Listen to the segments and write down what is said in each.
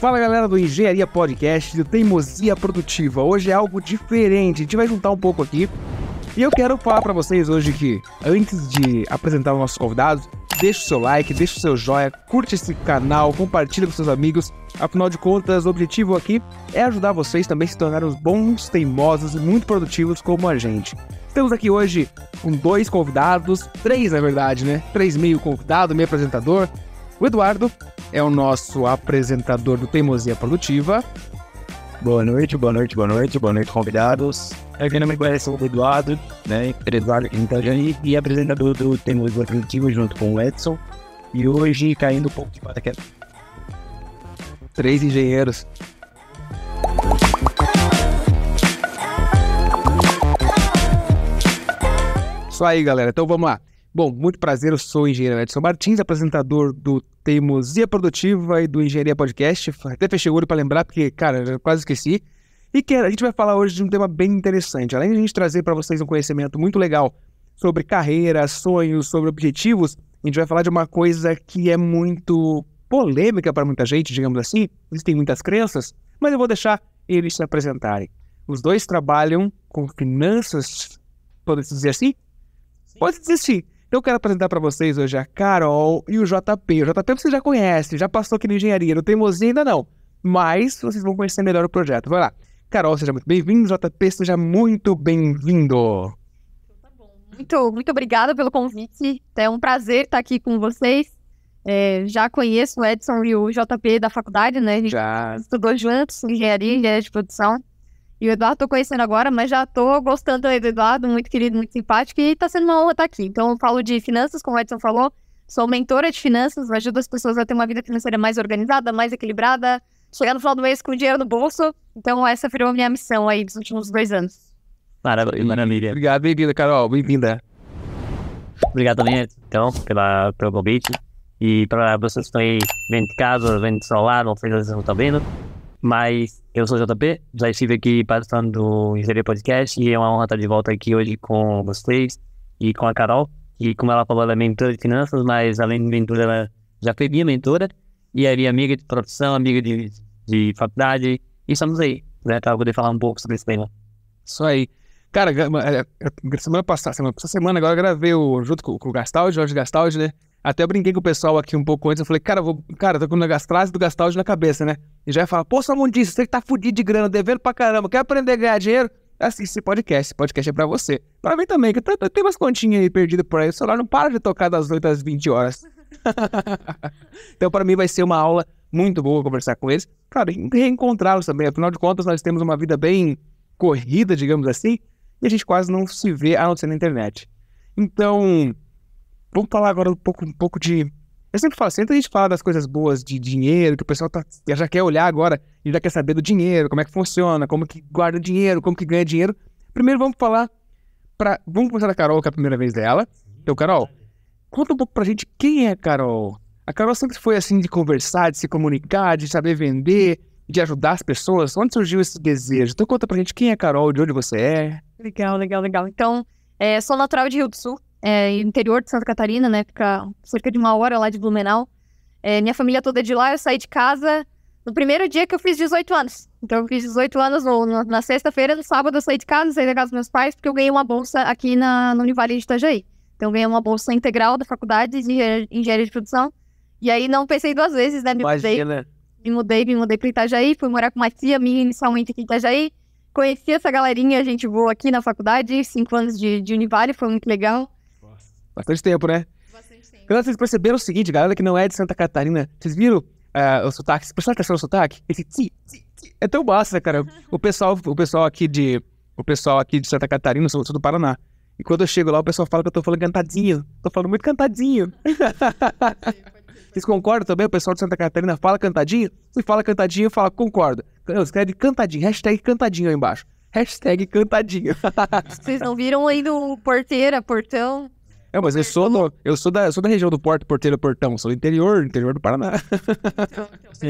Fala galera do Engenharia Podcast, do Teimosia Produtiva. Hoje é algo diferente, a gente vai juntar um pouco aqui. E eu quero falar para vocês hoje que, antes de apresentar os nossos convidados, deixa o seu like, deixa o seu joinha, curte esse canal, compartilha com seus amigos. Afinal de contas, o objetivo aqui é ajudar vocês também a se tornarem os bons, teimosos e muito produtivos como a gente. Estamos aqui hoje com dois convidados, três na verdade, né? Três meio convidado, meio apresentador. O Eduardo é o nosso apresentador do Teimosia Produtiva. Boa noite, boa noite, boa noite, boa noite, convidados. Eu quem não me conhece o Eduardo, né? Eduardo Quintajani e apresentador do Teimosia Produtiva junto com o Edson. E hoje caindo um pouco de paraquedas. Três engenheiros. Isso aí, galera. Então vamos lá. Bom, muito prazer, eu sou o engenheiro Edson Martins, apresentador do Teimosia Produtiva e do Engenharia Podcast. Até fechei o olho para lembrar, porque, cara, eu quase esqueci. E que a gente vai falar hoje de um tema bem interessante. Além de a gente trazer para vocês um conhecimento muito legal sobre carreira, sonhos, sobre objetivos, a gente vai falar de uma coisa que é muito polêmica para muita gente, digamos assim. Existem muitas crenças, mas eu vou deixar eles se apresentarem. Os dois trabalham com finanças, pode dizer assim? Pode dizer sim. Então eu quero apresentar para vocês hoje a Carol e o JP. O JP você já conhece, já passou aqui na engenharia, no Teimosia ainda não. Mas vocês vão conhecer melhor o projeto. Vai lá. Carol, seja muito bem-vindo. JP, seja muito bem-vindo. Tá muito, muito obrigada pelo convite. É um prazer estar aqui com vocês. É, já conheço o Edson e o JP da faculdade, né? A gente Já. estudou juntos, engenharia, engenharia de produção. E o Eduardo tô conhecendo agora, mas já tô gostando aí do Eduardo, muito querido, muito simpático, e tá sendo uma honra estar aqui. Então, eu falo de finanças, como o Edson falou, sou mentora de finanças, ajudo as pessoas a ter uma vida financeira mais organizada, mais equilibrada, chegar no final do mês com dinheiro no bolso. Então, essa virou a minha missão aí dos últimos dois anos. Maravilha, maravilha. Obrigado, bem-vinda, Carol. Bem-vinda. Obrigado também, então, pela, pelo convite. E para vocês que estão aí vendo de casa, vendo do celular, não sei se vocês não estão vendo. Mas eu sou o JP, já estive aqui participando do Engenharia Podcast e é uma honra estar de volta aqui hoje com vocês e com a Carol. E como ela falou, ela é mentora de finanças, mas além de mentora, ela já foi minha mentora e é minha amiga de produção, amiga de, de faculdade. E estamos aí, né, para poder falar um pouco sobre esse tema. Isso aí. Cara, é, é, semana passada, semana, essa semana agora eu gravei o, junto com, com o Gastaldi, Jorge Gastaldi, né? Até brinquei com o pessoal aqui um pouco antes. Eu falei, cara, eu vou, cara, tô com a gastrase do Gastaldi na cabeça, né? E já ia falar, pô, disso, você que tá fudido de grana, devendo pra caramba, quer aprender a ganhar dinheiro? Assiste esse podcast, esse podcast é pra você. Pra mim também, que tenho umas continhas aí perdidas por aí, o celular não para de tocar das 8 às 20 horas. então, pra mim, vai ser uma aula muito boa conversar com eles. E reencontrá-los também. Afinal de contas, nós temos uma vida bem corrida, digamos assim, e a gente quase não se vê a não ser na internet. Então, vamos falar agora um pouco, um pouco de. Eu sempre falo, sempre a gente fala das coisas boas de dinheiro, que o pessoal tá, já quer olhar agora e já quer saber do dinheiro, como é que funciona, como que guarda dinheiro, como que ganha dinheiro. Primeiro vamos falar para Vamos começar da Carol, que é a primeira vez dela. Então, Carol, conta um pouco pra gente quem é a Carol. A Carol sempre foi assim de conversar, de se comunicar, de saber vender, de ajudar as pessoas. Onde surgiu esse desejo? Então conta pra gente quem é a Carol, de onde você é. Legal, legal, legal. Então, é, sou natural de Rio do Sul, é, interior de Santa Catarina, né? Fica cerca de uma hora lá de Blumenau. É, minha família toda é de lá, eu saí de casa no primeiro dia que eu fiz 18 anos. Então, eu fiz 18 anos no- no- na sexta-feira, no sábado eu saí de casa, saí da casa dos meus pais, porque eu ganhei uma bolsa aqui na, Univale de Itajaí. Então, eu ganhei uma bolsa integral da faculdade de engenharia- de produção. E aí, não pensei duas vezes, né? Me mudei me mudei, me mudei pra Itajaí, fui morar com uma tia minha inicialmente aqui em Itajaí. Conheci essa galerinha, a gente voou aqui na faculdade, cinco anos de, de Univale, foi muito legal. Bastante tempo, né? Bastante tempo. Quando vocês perceberam o seguinte, galera que não é de Santa Catarina, vocês viram ah, o sotaque? Vocês prestaram atenção no sotaque? Esse tsi, tsi, tsi. É tão massa, cara. O pessoal, o pessoal aqui de. O pessoal aqui de Santa Catarina, eu sou, sou do Paraná. E quando eu chego lá, o pessoal fala que eu tô falando cantadinho. Tô falando muito cantadinho. Vocês concordam também? O pessoal de Santa Catarina fala cantadinho? Se fala cantadinho, fala concordo. Escreve cantadinho, hashtag cantadinho aí embaixo. Hashtag cantadinho. Vocês não viram ainda o porteira, portão? É, mas eu sou, do- eu sou da, eu sou da região do Porto, Porteiro, Portão. Sou do interior, interior do Paraná.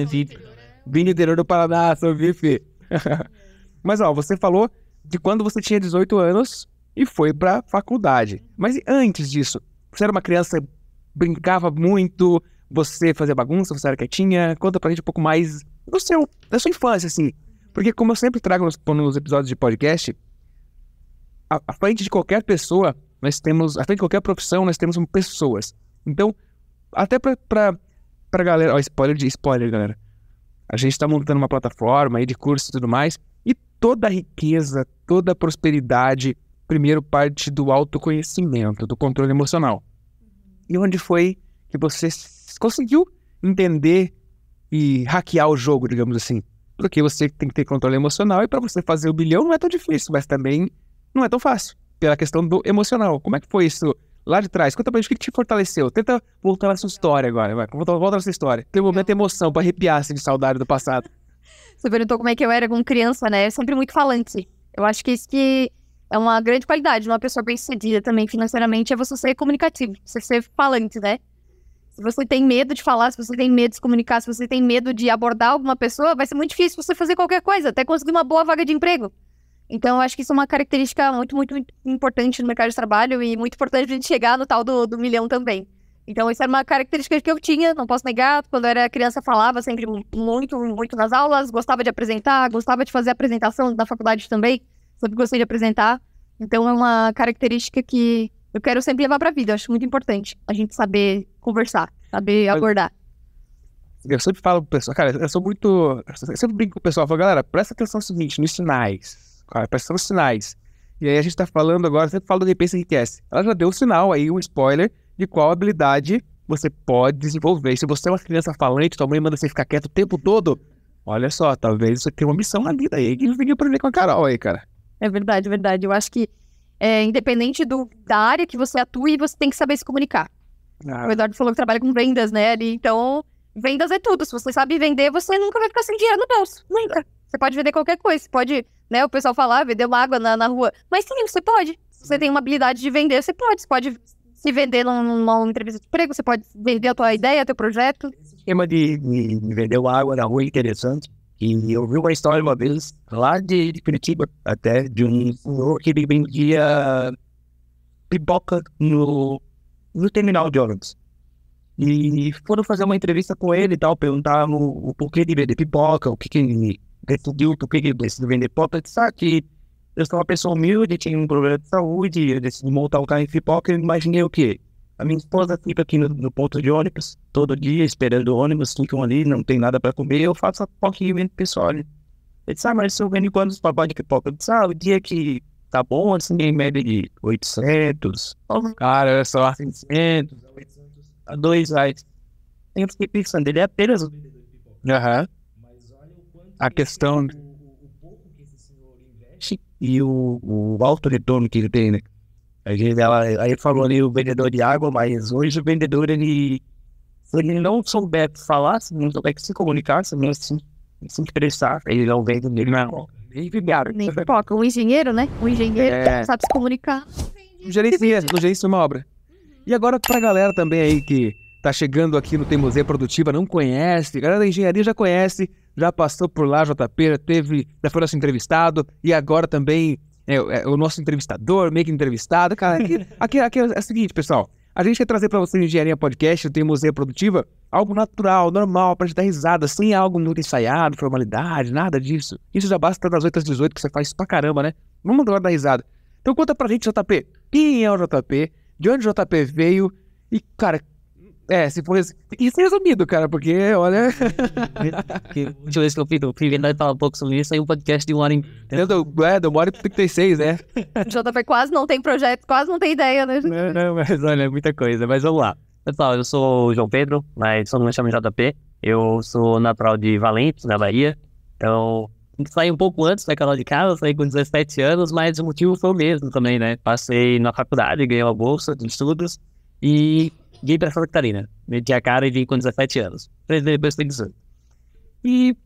Vim do interior do Paraná, sou bife. mas, ó, você falou de quando você tinha 18 anos e foi pra faculdade. Mas e antes disso? Você era uma criança, brincava muito, você fazia bagunça, você era quietinha? Conta pra gente um pouco mais do seu, da sua infância, assim. Porque como eu sempre trago nos, nos episódios de podcast, à frente de qualquer pessoa, nós temos, frente de qualquer profissão, nós temos pessoas. Então, até pra, pra, pra galera, ó, spoiler de spoiler, galera. A gente tá montando uma plataforma aí de curso e tudo mais, e toda a riqueza, toda a prosperidade, primeiro parte do autoconhecimento, do controle emocional. E onde foi que você conseguiu entender e hackear o jogo, digamos assim? Porque você tem que ter controle emocional e para você fazer o bilhão não é tão difícil, mas também não é tão fácil, pela questão do emocional. Como é que foi isso lá de trás? Conta pra gente o que te fortaleceu. Tenta voltar na sua história agora, vai. Volta, volta na sua história. Tem um momento de emoção pra arrepiar assim, de saudade do passado. Você perguntou como é que eu era como criança, né? Eu sempre muito falante. Eu acho que isso que é uma grande qualidade de uma pessoa bem-sucedida também financeiramente é você ser comunicativo, você ser falante, né? Se você tem medo de falar, se você tem medo de se comunicar, se você tem medo de abordar alguma pessoa, vai ser muito difícil você fazer qualquer coisa, até conseguir uma boa vaga de emprego. Então, eu acho que isso é uma característica muito, muito, muito importante no mercado de trabalho e muito importante pra gente chegar no tal do, do milhão também. Então, isso era uma característica que eu tinha, não posso negar. Quando eu era criança, falava sempre muito, muito nas aulas, gostava de apresentar, gostava de fazer apresentação na faculdade também sempre gostei de apresentar. Então é uma característica que eu quero sempre levar pra vida. Eu acho muito importante a gente saber conversar, saber abordar. Eu sempre falo pro pessoal, cara, eu sou muito. Eu sempre brinco com o pessoal, falo, galera, presta atenção no seguinte, nos sinais. Cara, presta atenção nos sinais. E aí a gente tá falando agora, sempre falo do Repense Enriquece. Ela já deu um sinal aí, um spoiler, de qual habilidade você pode desenvolver. Se você é uma criança falante, tua mãe manda você ficar quieto o tempo todo, olha só, talvez você tenha uma missão na vida aí que não pra aprender com a Carol aí, cara. É verdade, é verdade. Eu acho que, é, independente do, da área que você atue, você tem que saber se comunicar. Ah. O Eduardo falou que trabalha com vendas, né? Ali, então, vendas é tudo. Se você sabe vender, você nunca vai ficar sem dinheiro no bolso. Nunca. Você pode vender qualquer coisa. Você pode, né? O pessoal falar, vender uma água na, na rua. Mas sim, você pode. Se você tem uma habilidade de vender, você pode. Você pode se vender numa entrevista de emprego, você pode vender a tua ideia, teu projeto. Esse esquema de, de vender água na rua é interessante. E eu vi uma história uma vez, lá de, de Curitiba, até, de um senhor que ele vendia pipoca no, no terminal de ônibus. E foram fazer uma entrevista com ele e tal, perguntaram o, o porquê de vender pipoca, o que, que decidiu, que ele decidiu vender pipoca. Disse, ah, que eu sou uma pessoa humilde, tinha um problema de saúde, eu decidi montar um carro de pipoca, eu imaginei o quê? A minha esposa fica aqui no, no, ponto de ônibus, todo dia, esperando o ônibus, ficam ali, não tem nada para comer, eu faço a pipoquinha e vendo pessoal. Ele disse, ah, mas eu vendo quantos papai de pipoca? Eu disse, ah, o dia que tá bom, assim, em média de 800, cara, olha só, 600, 800, a 2 reais. Eu fiquei pensando, ele é apenas um vendedor de pipoca. Aham. O quanto... A questão... Investe e o, o alto retorno que ele tem, né? A gente, ela, aí falou ali o vendedor de água, mas hoje o vendedor, ele, se ele não souber falar, se não souber se comunicar, se não se, se interessar, ele não vende ele não. Nem pipoca. Nem pipoca. Um engenheiro, né? Um engenheiro é... sabe se comunicar. Um gerente, no gerente de uma obra. E agora pra galera também aí que tá chegando aqui no Teimosia Produtiva, não conhece, a galera da engenharia já conhece, já passou por lá, JP, teve, já foi nosso entrevistado, e agora também é, é, o nosso entrevistador, meio que entrevistado. Cara, aqui, aqui, aqui é, o seguinte, pessoal. A gente quer trazer para vocês Engenharia Podcast, tem Museu Produtiva, algo natural, normal, pra gente dar risada, sem algo muito ensaiado, formalidade, nada disso. Isso já basta das 8 às 18, que você faz pra caramba, né? Vamos agora dar risada. Então conta pra gente, JP, quem é o JP, de onde o JP veio e, cara, é, se for isso resumido, cara, porque, olha. que, a última vez que eu fui, eu fui vendo falar um pouco sobre isso, aí um podcast de uma hora em. É, do uma hora e 36, né? JP quase não tem projeto, quase não tem ideia, né? Não, não, mas olha, é muita coisa. Mas vamos lá. Pessoal, eu sou o João Pedro, mas todo mundo chama JP. Eu sou natural de Valente, na Bahia. Então, saí um pouco antes da canal de casa, saí com 17 anos, mas o motivo foi o mesmo também, né? Passei na faculdade, ganhei uma bolsa de estudos e vim para Santa Catarina. Meti a cara e vim com 17 anos. Depois tem 18. E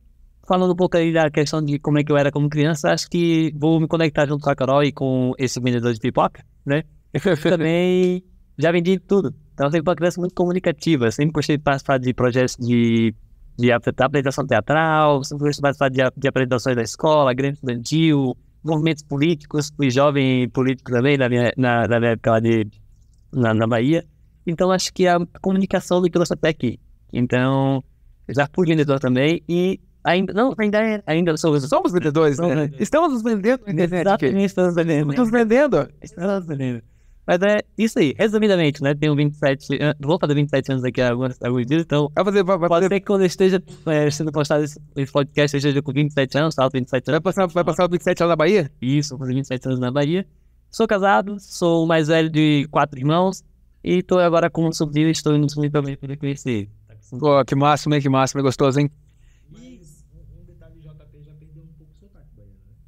falando um pouco aí da questão de como é que eu era como criança, acho que vou me conectar junto com a Carol e com esse vendedor de pipoca, né? Eu também já vendi tudo. Então, eu sempre uma criança muito comunicativa. Sempre gostei de participar de projetos de, de apresentação teatral, sempre gostei de participar de, de apresentações da escola, grande estudantil, movimentos políticos. Fui jovem político também na minha, na, na minha época lá de, na, na Bahia. Então, acho que a comunicação me trouxe até aqui. Então, já fui vendedor também e Ainda, não, ainda, ainda sou Somos vendedores, né? Somos. Estamos nos vendendo na internet. Exatamente, estamos vendendo. Estamos vendendo. Estamos vendendo. Mas é isso aí, resumidamente, né? Tenho 27, an- vou fazer 27 anos daqui a alguns, alguns dias, então Vai fazer, vai, vai pode fazer, ser que quando esteja é, sendo postado esse, esse podcast, esteja com 27 anos, salto 27 vai anos. passar, vai passar o 27 lá na Bahia? Isso, vou fazer 27 anos na Bahia. Sou casado, sou o mais velho de quatro irmãos e tô agora com um sobrinho e estou indo subir também para conhecer. Tá Pô, que máximo, hein? Que máximo, é gostoso, hein?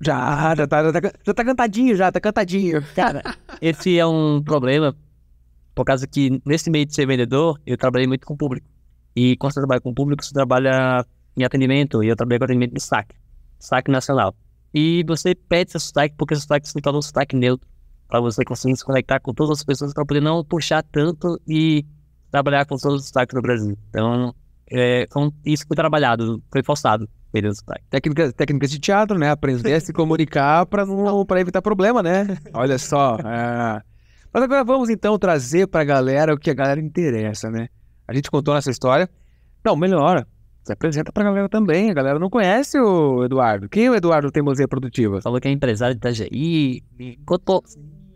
Já, já tá, já tá, já tá cantadinho, já, tá cantadinho. Cara, esse é um problema, por causa que nesse meio de ser vendedor, eu trabalhei muito com o público. E quando você trabalha com o público, você trabalha em atendimento, e eu trabalhei com atendimento de saque, saque nacional. E você pede seu sotaque, porque o sotaque se torna um sotaque neutro, para você conseguir se conectar com todas as pessoas, para poder não puxar tanto e trabalhar com todos os sotaques do Brasil. Então, é, então, isso foi trabalhado, foi forçado, sotaque. Técnicas, técnicas de teatro, né? Aprender a se comunicar pra, não, pra evitar problema, né? Olha só. é. Mas agora vamos então trazer pra galera o que a galera interessa, né? A gente contou nossa história. Não, melhor. Se apresenta pra galera também. A galera não conhece o Eduardo. Quem é o Eduardo Teimosia Produtiva? Falou que é empresário de Itajaí, me contou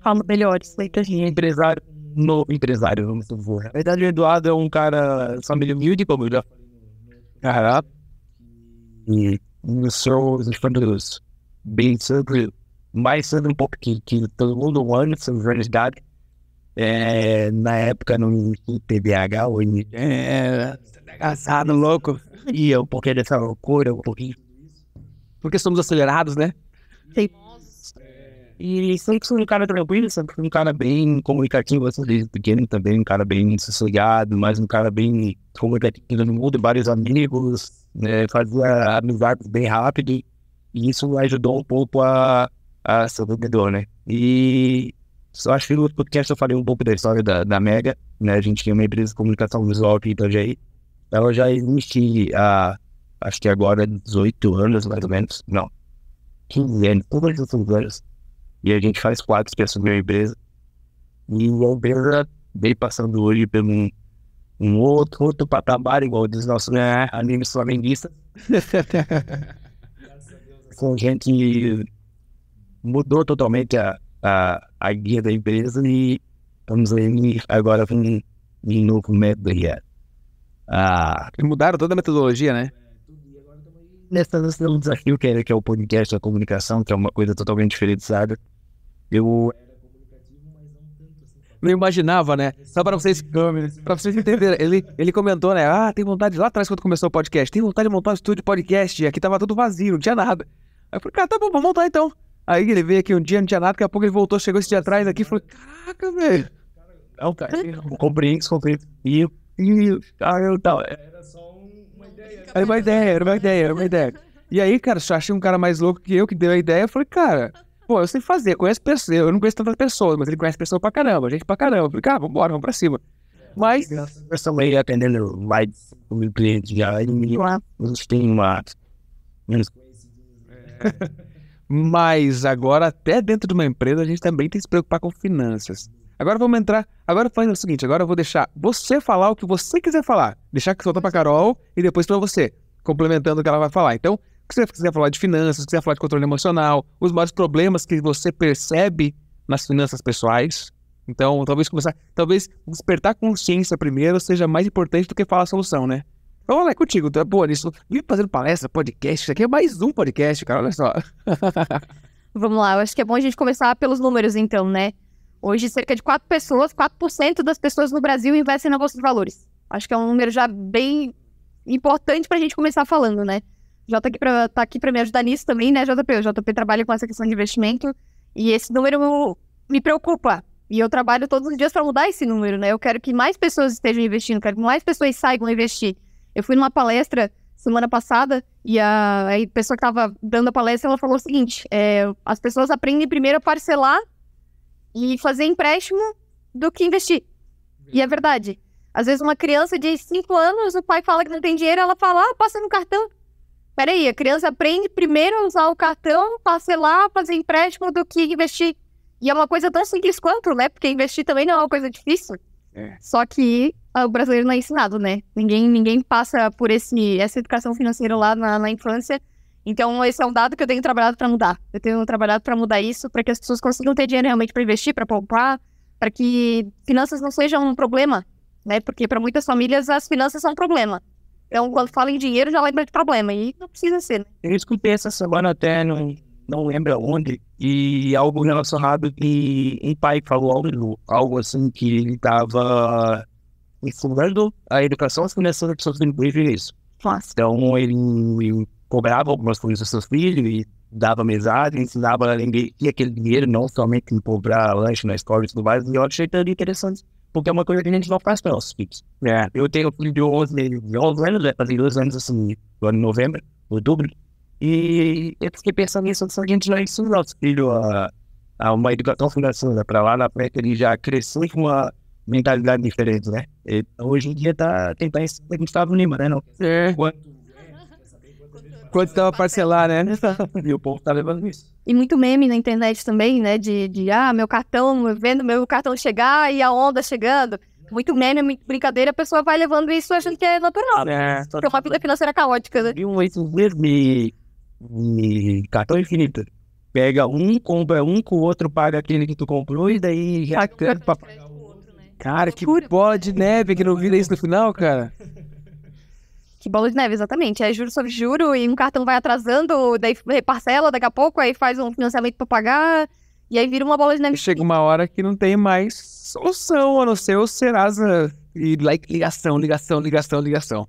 Fala melhores, Leite. empresário, no empresário, vamos supor. Na verdade, o Eduardo é um cara família humilde, como eu já Aham. E eu sou os famílias bem sobre, mais sobre um pouco que, que todo mundo anda sobre verdade. É, na época não existia TDAH, hoje É. Engraçado, louco. e um pouquinho dessa loucura, um pouquinho. Porque somos acelerados, né? E sempre fui um cara tranquilo, sempre fui um cara bem comunicativo, assim, desde pequeno também, um cara bem sossegado, mas um cara bem comunicativo no mundo, vários amigos, né, fazia amizades bem rápido, e isso ajudou um pouco a, a ser vendedor, né? E só acho que no podcast eu falei um pouco da história da, da Mega, né? A gente tinha uma empresa de comunicação visual aqui em Itajaí, ela já existe há, acho que agora 18 anos, mais ou menos, não, 15 anos, todos esses anos. E a gente faz quadros que assumiu a empresa. E a empresa vem passando hoje por um, um outro, outro patamar, igual diz nosso né, anime flamenguista. Com gente mudou totalmente a, a, a guia da empresa e estamos aí agora com um, novo método é. Ah, Mudaram toda a metodologia, né? Nessa nesse desafio que é, que é o podcast da comunicação, que é uma coisa totalmente diferenciada. Eu Não imaginava, né? Só pra vocês, pra vocês entenderem. Ele, ele comentou, né? Ah, tem vontade lá atrás quando começou o podcast. Tem vontade de montar um estúdio de podcast. E aqui tava tudo vazio, não tinha nada. Aí eu falei, cara, tá bom, vamos montar então. Aí ele veio aqui um dia, não tinha nada. Daqui a pouco ele voltou, chegou esse dia atrás aqui e falou, caraca, velho. Um cara. Isso, comprei. E. E ah, eu tava. Era uma ideia, era uma ideia, era uma ideia. E aí, cara, eu achei um cara mais louco que eu, que deu a ideia. Eu falei, cara, pô, eu sei fazer, conheço pessoas. Eu não conheço tantas pessoas, mas ele conhece pessoas pra caramba, gente pra caramba. Eu falei, cara, vambora, vamos pra cima. Mas, estamos aí atendendo mais de 5 mil clientes já. E a gente tem uma. mas agora, até dentro de uma empresa, a gente também tem que se preocupar com finanças. Agora vamos entrar. Agora fazendo o seguinte: agora eu vou deixar você falar o que você quiser falar. Deixar que solta pra Carol e depois pra você, complementando o que ela vai falar. Então, se você quiser falar de finanças, se quiser falar de controle emocional, os maiores problemas que você percebe nas finanças pessoais. Então, talvez começar. Talvez despertar consciência primeiro seja mais importante do que falar a solução, né? Então, lá, é contigo. Tu é boa nisso. Vim fazendo palestra, podcast. Isso aqui é mais um podcast, cara. Olha só. Vamos lá, eu acho que é bom a gente começar pelos números, então, né? Hoje, cerca de 4 pessoas, 4% das pessoas no Brasil investem na Bolsa de Valores. Acho que é um número já bem importante pra gente começar falando, né? Já tá aqui pra, tá aqui pra me ajudar nisso também, né, JP? O JP trabalha com essa questão de investimento e esse número me preocupa. E eu trabalho todos os dias pra mudar esse número, né? Eu quero que mais pessoas estejam investindo, quero que mais pessoas saibam investir. Eu fui numa palestra semana passada e a, a pessoa que tava dando a palestra, ela falou o seguinte, é, as pessoas aprendem primeiro a parcelar e fazer empréstimo do que investir. E é verdade. Às vezes uma criança de 5 anos, o pai fala que não tem dinheiro, ela fala, ah, passa no cartão. Peraí, a criança aprende primeiro a usar o cartão, parcelar, fazer empréstimo do que investir. E é uma coisa tão simples quanto, né? Porque investir também não é uma coisa difícil. É. Só que ah, o brasileiro não é ensinado, né? Ninguém, ninguém passa por esse, essa educação financeira lá na, na infância. Então, esse é um dado que eu tenho trabalhado para mudar. Eu tenho trabalhado para mudar isso, para que as pessoas consigam ter dinheiro realmente para investir, para poupar, para que finanças não sejam um problema, né? Porque para muitas famílias as finanças são um problema. Então, quando fala em dinheiro, já lembra de problema. E não precisa ser, né? Eu escutei essa semana até, não, não lembro onde, e algo relacionado que um pai falou algo, algo assim, que ele estava ensinando a educação financeira seus filhos desde isso. Nossa. Então, ele, ele cobrava algumas coisas dos seus filhos e dava mesada, ensinava a investir aquele dinheiro, não somente em comprar lanche na escola e tudo mais. E eu achei tão interessante, porque é uma coisa que a gente não faz para nossos filhos. É, eu tenho um filho de 11, de 11 anos, vai fazer dois anos assim, no ano de novembro, outubro. E eu fiquei pensando nisso, se a gente não ensina o nosso filho a, a uma educação financeira, para lá na frente ele já cresceu com uma mentalidade diferente, né? E, hoje em dia tá tentar ensinar Gustavo Lima, né? Não? É. Quanto, Quanto tava parcelar, né? e o povo tá levando isso. E muito meme na internet também, né? De, de ah, meu cartão, vendo meu cartão chegar e a onda chegando. Muito meme, muito brincadeira, a pessoa vai levando isso achando que é natural. É, Porque é uma vida financeira caótica, né? e um esses mesmo de, de cartão infinito. Pega um, compra um, com o outro paga aquele que tu comprou e daí já quer pra Cara, que bola de neve que não vira isso no final, cara. Que bola de neve, exatamente. É juro sobre juro e um cartão vai atrasando, daí parcela daqui a pouco, aí faz um financiamento pra pagar, e aí vira uma bola de neve. Chega uma hora que não tem mais solução, a não ser o Serasa e like, ligação, ligação, ligação, ligação.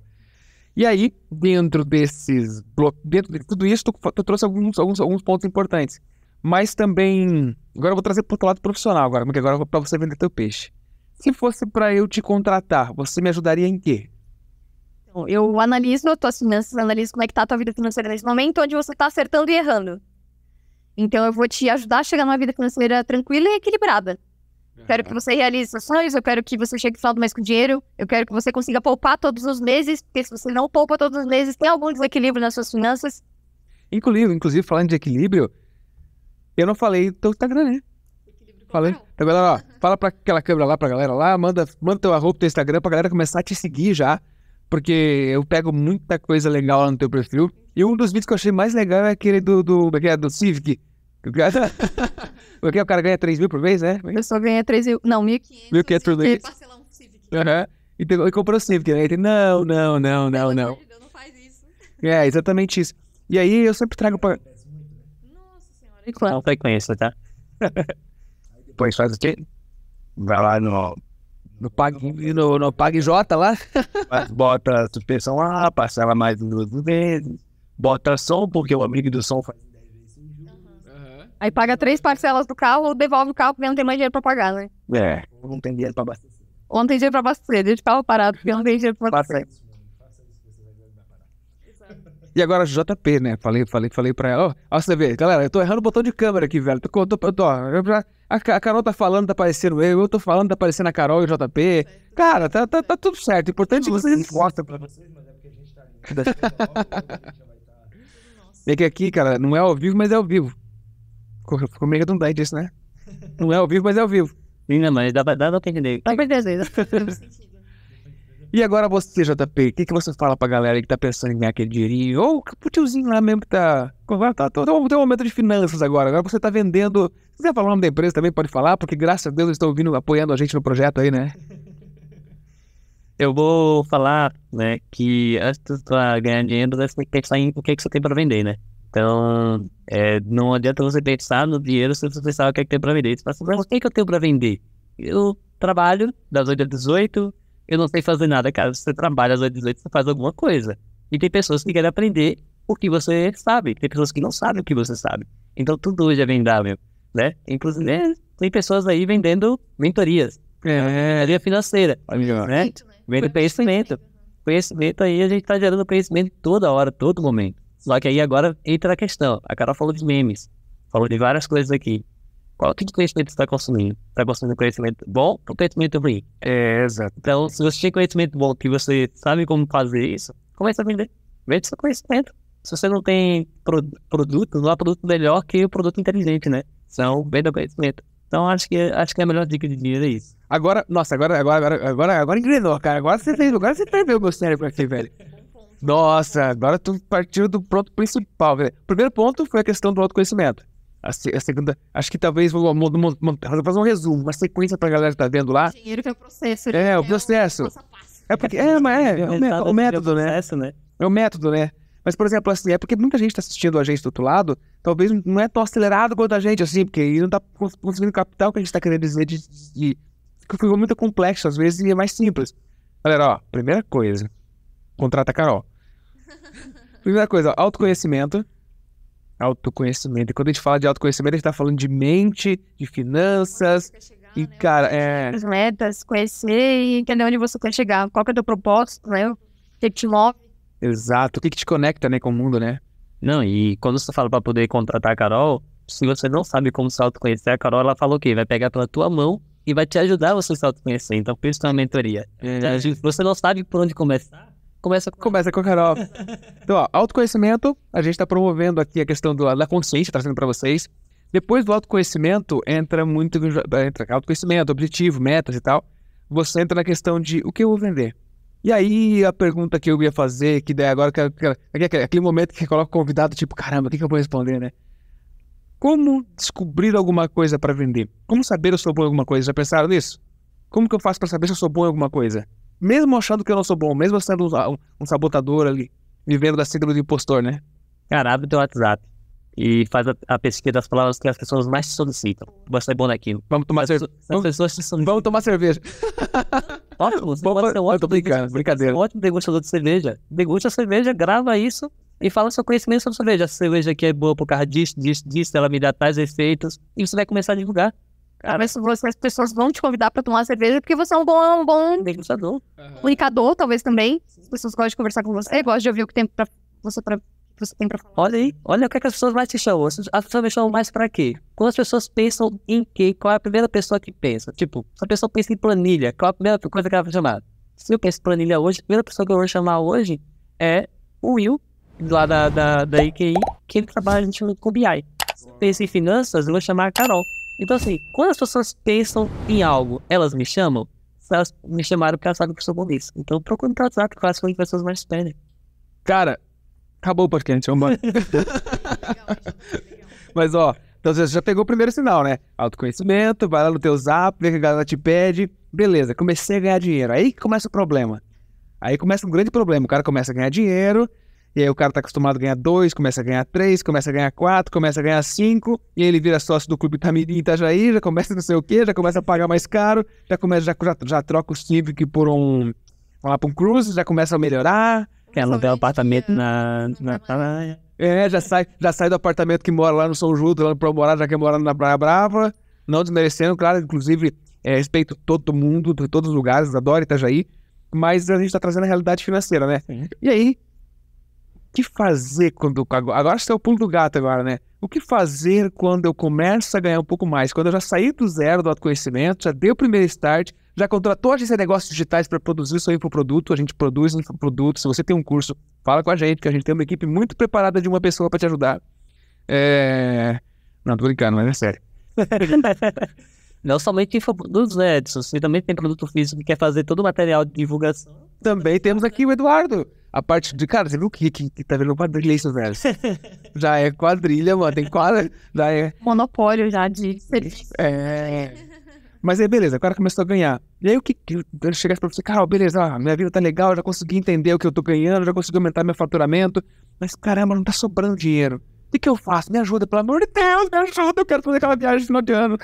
E aí, dentro desses blocos, dentro de tudo isso, tu trouxe alguns, alguns, alguns pontos importantes. Mas também, agora eu vou trazer para o lado profissional agora, porque agora eu para você vender teu peixe. Se fosse para eu te contratar, você me ajudaria em quê? Então, Eu analiso as tuas finanças, analiso como é que tá a tua vida financeira nesse momento, onde você tá acertando e errando. Então eu vou te ajudar a chegar numa vida financeira tranquila e equilibrada. Quero que você realize seus sonhos, eu quero que você chegue no final do mês com dinheiro, eu quero que você consiga poupar todos os meses, porque se você não poupa todos os meses, tem algum desequilíbrio nas suas finanças. Inclusive, inclusive falando de equilíbrio, eu não falei do teu Instagram, né? Falei. Então, galera, ó, fala pra aquela câmera lá, pra galera lá, manda, manda teu arroba, teu Instagram pra galera começar a te seguir já. Porque eu pego muita coisa legal lá no teu perfil. E um dos vídeos que eu achei mais legal é aquele do, do, como é é? do Civic. Que O cara, ganha 3 mil por mês, né? A pessoa ganha 3 mil, não, 1.500. 1.500 por mês. parcelar um Civic. Aham. E, e comprou o Civic, né? Ele, não, não, não, não, não. Não faz isso. É, exatamente isso. E aí eu sempre trago pra. Nossa senhora. Não frequência, tá? Depois faz o quê? Vai lá no. No Pag, no, no Pag J lá. Bota a suspensão lá, parcela mais duas vezes. Bota som, porque o amigo do som faz. Aí paga três parcelas do carro ou devolve o carro porque não tem mais dinheiro pra pagar, né? É, não tem dinheiro pra abastecer. Ou não tem dinheiro pra abastecer, deixa o carro parado porque não tem dinheiro pra abastecer. E agora JP, né? Falei, falei, falei pra ela, ó, ó, você vê, galera, eu tô errando o botão de câmera aqui, velho. Tô, tô, tô, já- a, a Carol tá falando, tá aparecendo eu, eu tô falando, tá aparecendo a Carol e o JP. Cara, tá, tá, tá tudo certo. O importante é que vocês mostram pra vocês, mas é porque a gente tá É que aqui, cara, não é ao vivo, mas é ao vivo. Ficou meio redundante isso, né? Não é ao vivo, mas é ao vivo. Sim, não, mas dá, pra- dá, dá pra entender. Dá pra entender. E agora você, JP, o que, que você fala pra galera que tá pensando em ganhar aquele dinheirinho? Ou pro tiozinho lá mesmo que tá. Tá, tá, tá tem um momento de finanças agora. Agora você tá vendendo. Se quiser falar o nome da empresa também, pode falar, porque graças a Deus eles estão vindo apoiando a gente no projeto aí, né? Eu vou falar, né, que antes de tu ganhar dinheiro, você tem que pensar em o que, que você tem pra vender, né? Então, é, não adianta você pensar no dinheiro se você pensar o que, é que tem pra vender. Você fala assim, mas o que, é que eu tenho pra vender? Eu trabalho das 8 às 18, eu não sei fazer nada, cara. Se você trabalha às 8 às 18, você faz alguma coisa. E tem pessoas que querem aprender o que você sabe. Tem pessoas que não sabem o que você sabe. Então, tudo hoje é vendável, né? Inclusive, é, tem pessoas aí vendendo mentorias. É, Mentoria financeira, né? Vendo conhecimento. Conhecimento aí, a gente tá gerando conhecimento toda hora, todo momento. Só que aí agora entra a questão. A Carol falou de memes. Falou de várias coisas aqui. Qual tipo de conhecimento você está consumindo? Está consumindo conhecimento bom ou conhecimento ruim? é, exato. Então, se você tem conhecimento bom que você sabe como fazer isso, comece a vender. Vende seu conhecimento. Se você não tem pro- produto, não há produto melhor que o produto inteligente, né? Então, venda conhecimento. Então acho que, acho que a melhor dica de dinheiro é isso. Agora, nossa, agora, agora, agora, agora, agora engrenou, cara. Agora você fez, agora você ferveu meu cérebro aqui, velho. Nossa, agora tu partiu do ponto principal, velho. Primeiro ponto foi a questão do autoconhecimento. A, a segunda, acho que talvez vou, vou- vou- vou fazer um resumo, uma sequência pra galera que tá vendo lá. Dinheiro que é o processo. É, o processo. É porque, é, mas é, é o, mé- o método, né? Processo, né? É o método, né? Mas, por exemplo, assim, é porque muita gente tá assistindo a gente do outro lado, talvez não é tão acelerado quanto a gente, assim, porque aí não tá cons- conseguindo captar o que a gente tá querendo dizer de, de, que ficou muito complexo às vezes e é mais simples. Galera, ó, primeira coisa, contrata a Carol. primeira coisa, ó, autoconhecimento. Autoconhecimento. E quando a gente fala de autoconhecimento, a gente tá falando de mente, de finanças. E, cara, é. As metas, conhecer e entender onde você quer chegar. Qual que é o teu propósito, né? O que te move. Exato. O que, que te conecta, né, com o mundo, né? Não, e quando você fala pra poder contratar a Carol, se você não sabe como se autoconhecer, a Carol ela falou o quê? Vai pegar pela tua mão e vai te ajudar a você se autoconhecer. Então, por isso que é uma mentoria. Se você não sabe por onde começar, começa com Começa com a Carol. Então, ó, autoconhecimento, a gente está promovendo aqui a questão do, da consciência, trazendo para vocês. Depois do autoconhecimento, entra muito. Entra autoconhecimento, objetivo, metas e tal. Você entra na questão de o que eu vou vender. E aí, a pergunta que eu ia fazer, que daí agora, que, que, que- que- aquele momento que coloca o convidado, tipo, caramba, o que, que eu vou responder, né? Como descobrir alguma coisa para vender? Como saber se eu sou bom em alguma coisa? Já pensaram nisso? Como que eu faço para saber se eu sou bom em alguma coisa? Mesmo achando que eu não sou bom, mesmo sendo um, um sabotador ali, vivendo da síndrome do impostor, né? Cara, abre teu WhatsApp e faz a, a pesquisa das palavras que as pessoas mais solicitam. Você é bom naquilo. Vamos tomar cerveja. as pessoas. Vamos tomar cerveja. Ótimo, você Vamos- pode ser um eu ótimo tô brincando, brincadeira. um ótimo degustador de cerveja. Degusta a cerveja, grava isso e fala seu conhecimento sobre cerveja. Essa cerveja aqui é boa por causa disso, disso, disso, ela me dá tais efeitos. E você vai começar a divulgar. Talvez você, as pessoas vão te convidar para tomar cerveja porque você é um bom, um bom Degustador. comunicador, talvez também. As pessoas gostam de conversar com você, gostam de ouvir o que tem pra você, pra, que você tem pra falar. Olha aí, olha o que, é que as pessoas mais te chamam. As as pessoas me chamam mais pra quê? Quando as pessoas pensam em quê? Qual é a primeira pessoa que pensa? Tipo, se a pessoa pensa em planilha, qual é a primeira coisa que ela vai chamar? Se eu penso em planilha hoje, a primeira pessoa que eu vou chamar hoje é o Will, lá da, da, da IQI, que ele trabalha junto com o BI. Se eu penso em finanças, eu vou chamar a Carol. Então, assim, quando as pessoas pensam em algo, elas me chamam, elas me chamaram porque elas sabem que eu sou bom nisso. Então, procura no WhatsApp, quais são as pessoas mais pedem. Cara, acabou o podcast, vamos embora. Mas, ó, então você já pegou o primeiro sinal, né? Autoconhecimento, vai lá no teu zap, vê que a galera te pede. Beleza, comecei a ganhar dinheiro. Aí que começa o problema. Aí começa um grande problema. O cara começa a ganhar dinheiro, e aí o cara tá acostumado a ganhar dois, começa a ganhar três, começa a ganhar quatro, começa a ganhar cinco, e aí ele vira sócio do Clube Itamirim em Itajaí, já começa não sei o quê, já começa a pagar mais caro, já começa, já, já, já troca o Civic por um, vamos lá, por um Cruze, já começa a melhorar, Quer alugar um apartamento na, na praia. é, já sai, já sai do apartamento que mora lá no São Judas, lá no Promorado, já quer morar na Praia Brava. Não desmerecendo, claro, inclusive, é, respeito todo mundo, de todos os lugares, adoro Itajaí. Mas a gente tá trazendo a realidade financeira, né? E aí, que fazer quando. Agora, que é o pulo do gato agora, né? O que fazer quando eu começo a ganhar um pouco mais? Quando eu já saí do zero do autoconhecimento, já dei o primeiro start, já contratou a agência de negócios digitais para produzir o seu infoproduto, a gente produz infoproduto. Se você tem um curso, fala com a gente, que a gente tem uma equipe muito preparada de uma pessoa para te ajudar. É... Não, tô brincando, mas é sério. Não somente infoprodutos, né, Edson? Você também tem produto físico que quer fazer todo o material de divulgação. Também temos aqui o Eduardo. A parte de. Cara, você viu o que, que, que tá vendo quadrilha isso, velho? já é quadrilha, mano. Tem quadra. Já é. Monopólio já de serviço. É. Mas aí, beleza, o cara começou a ganhar. E aí, o que. que ele chegasse pra você, Carol, beleza, ó, minha vida tá legal, eu já consegui entender o que eu tô ganhando, já consegui aumentar meu faturamento. Mas caramba, não tá sobrando dinheiro. O que, que eu faço? Me ajuda, pelo amor de Deus, me ajuda, eu quero fazer aquela viagem no final de ano.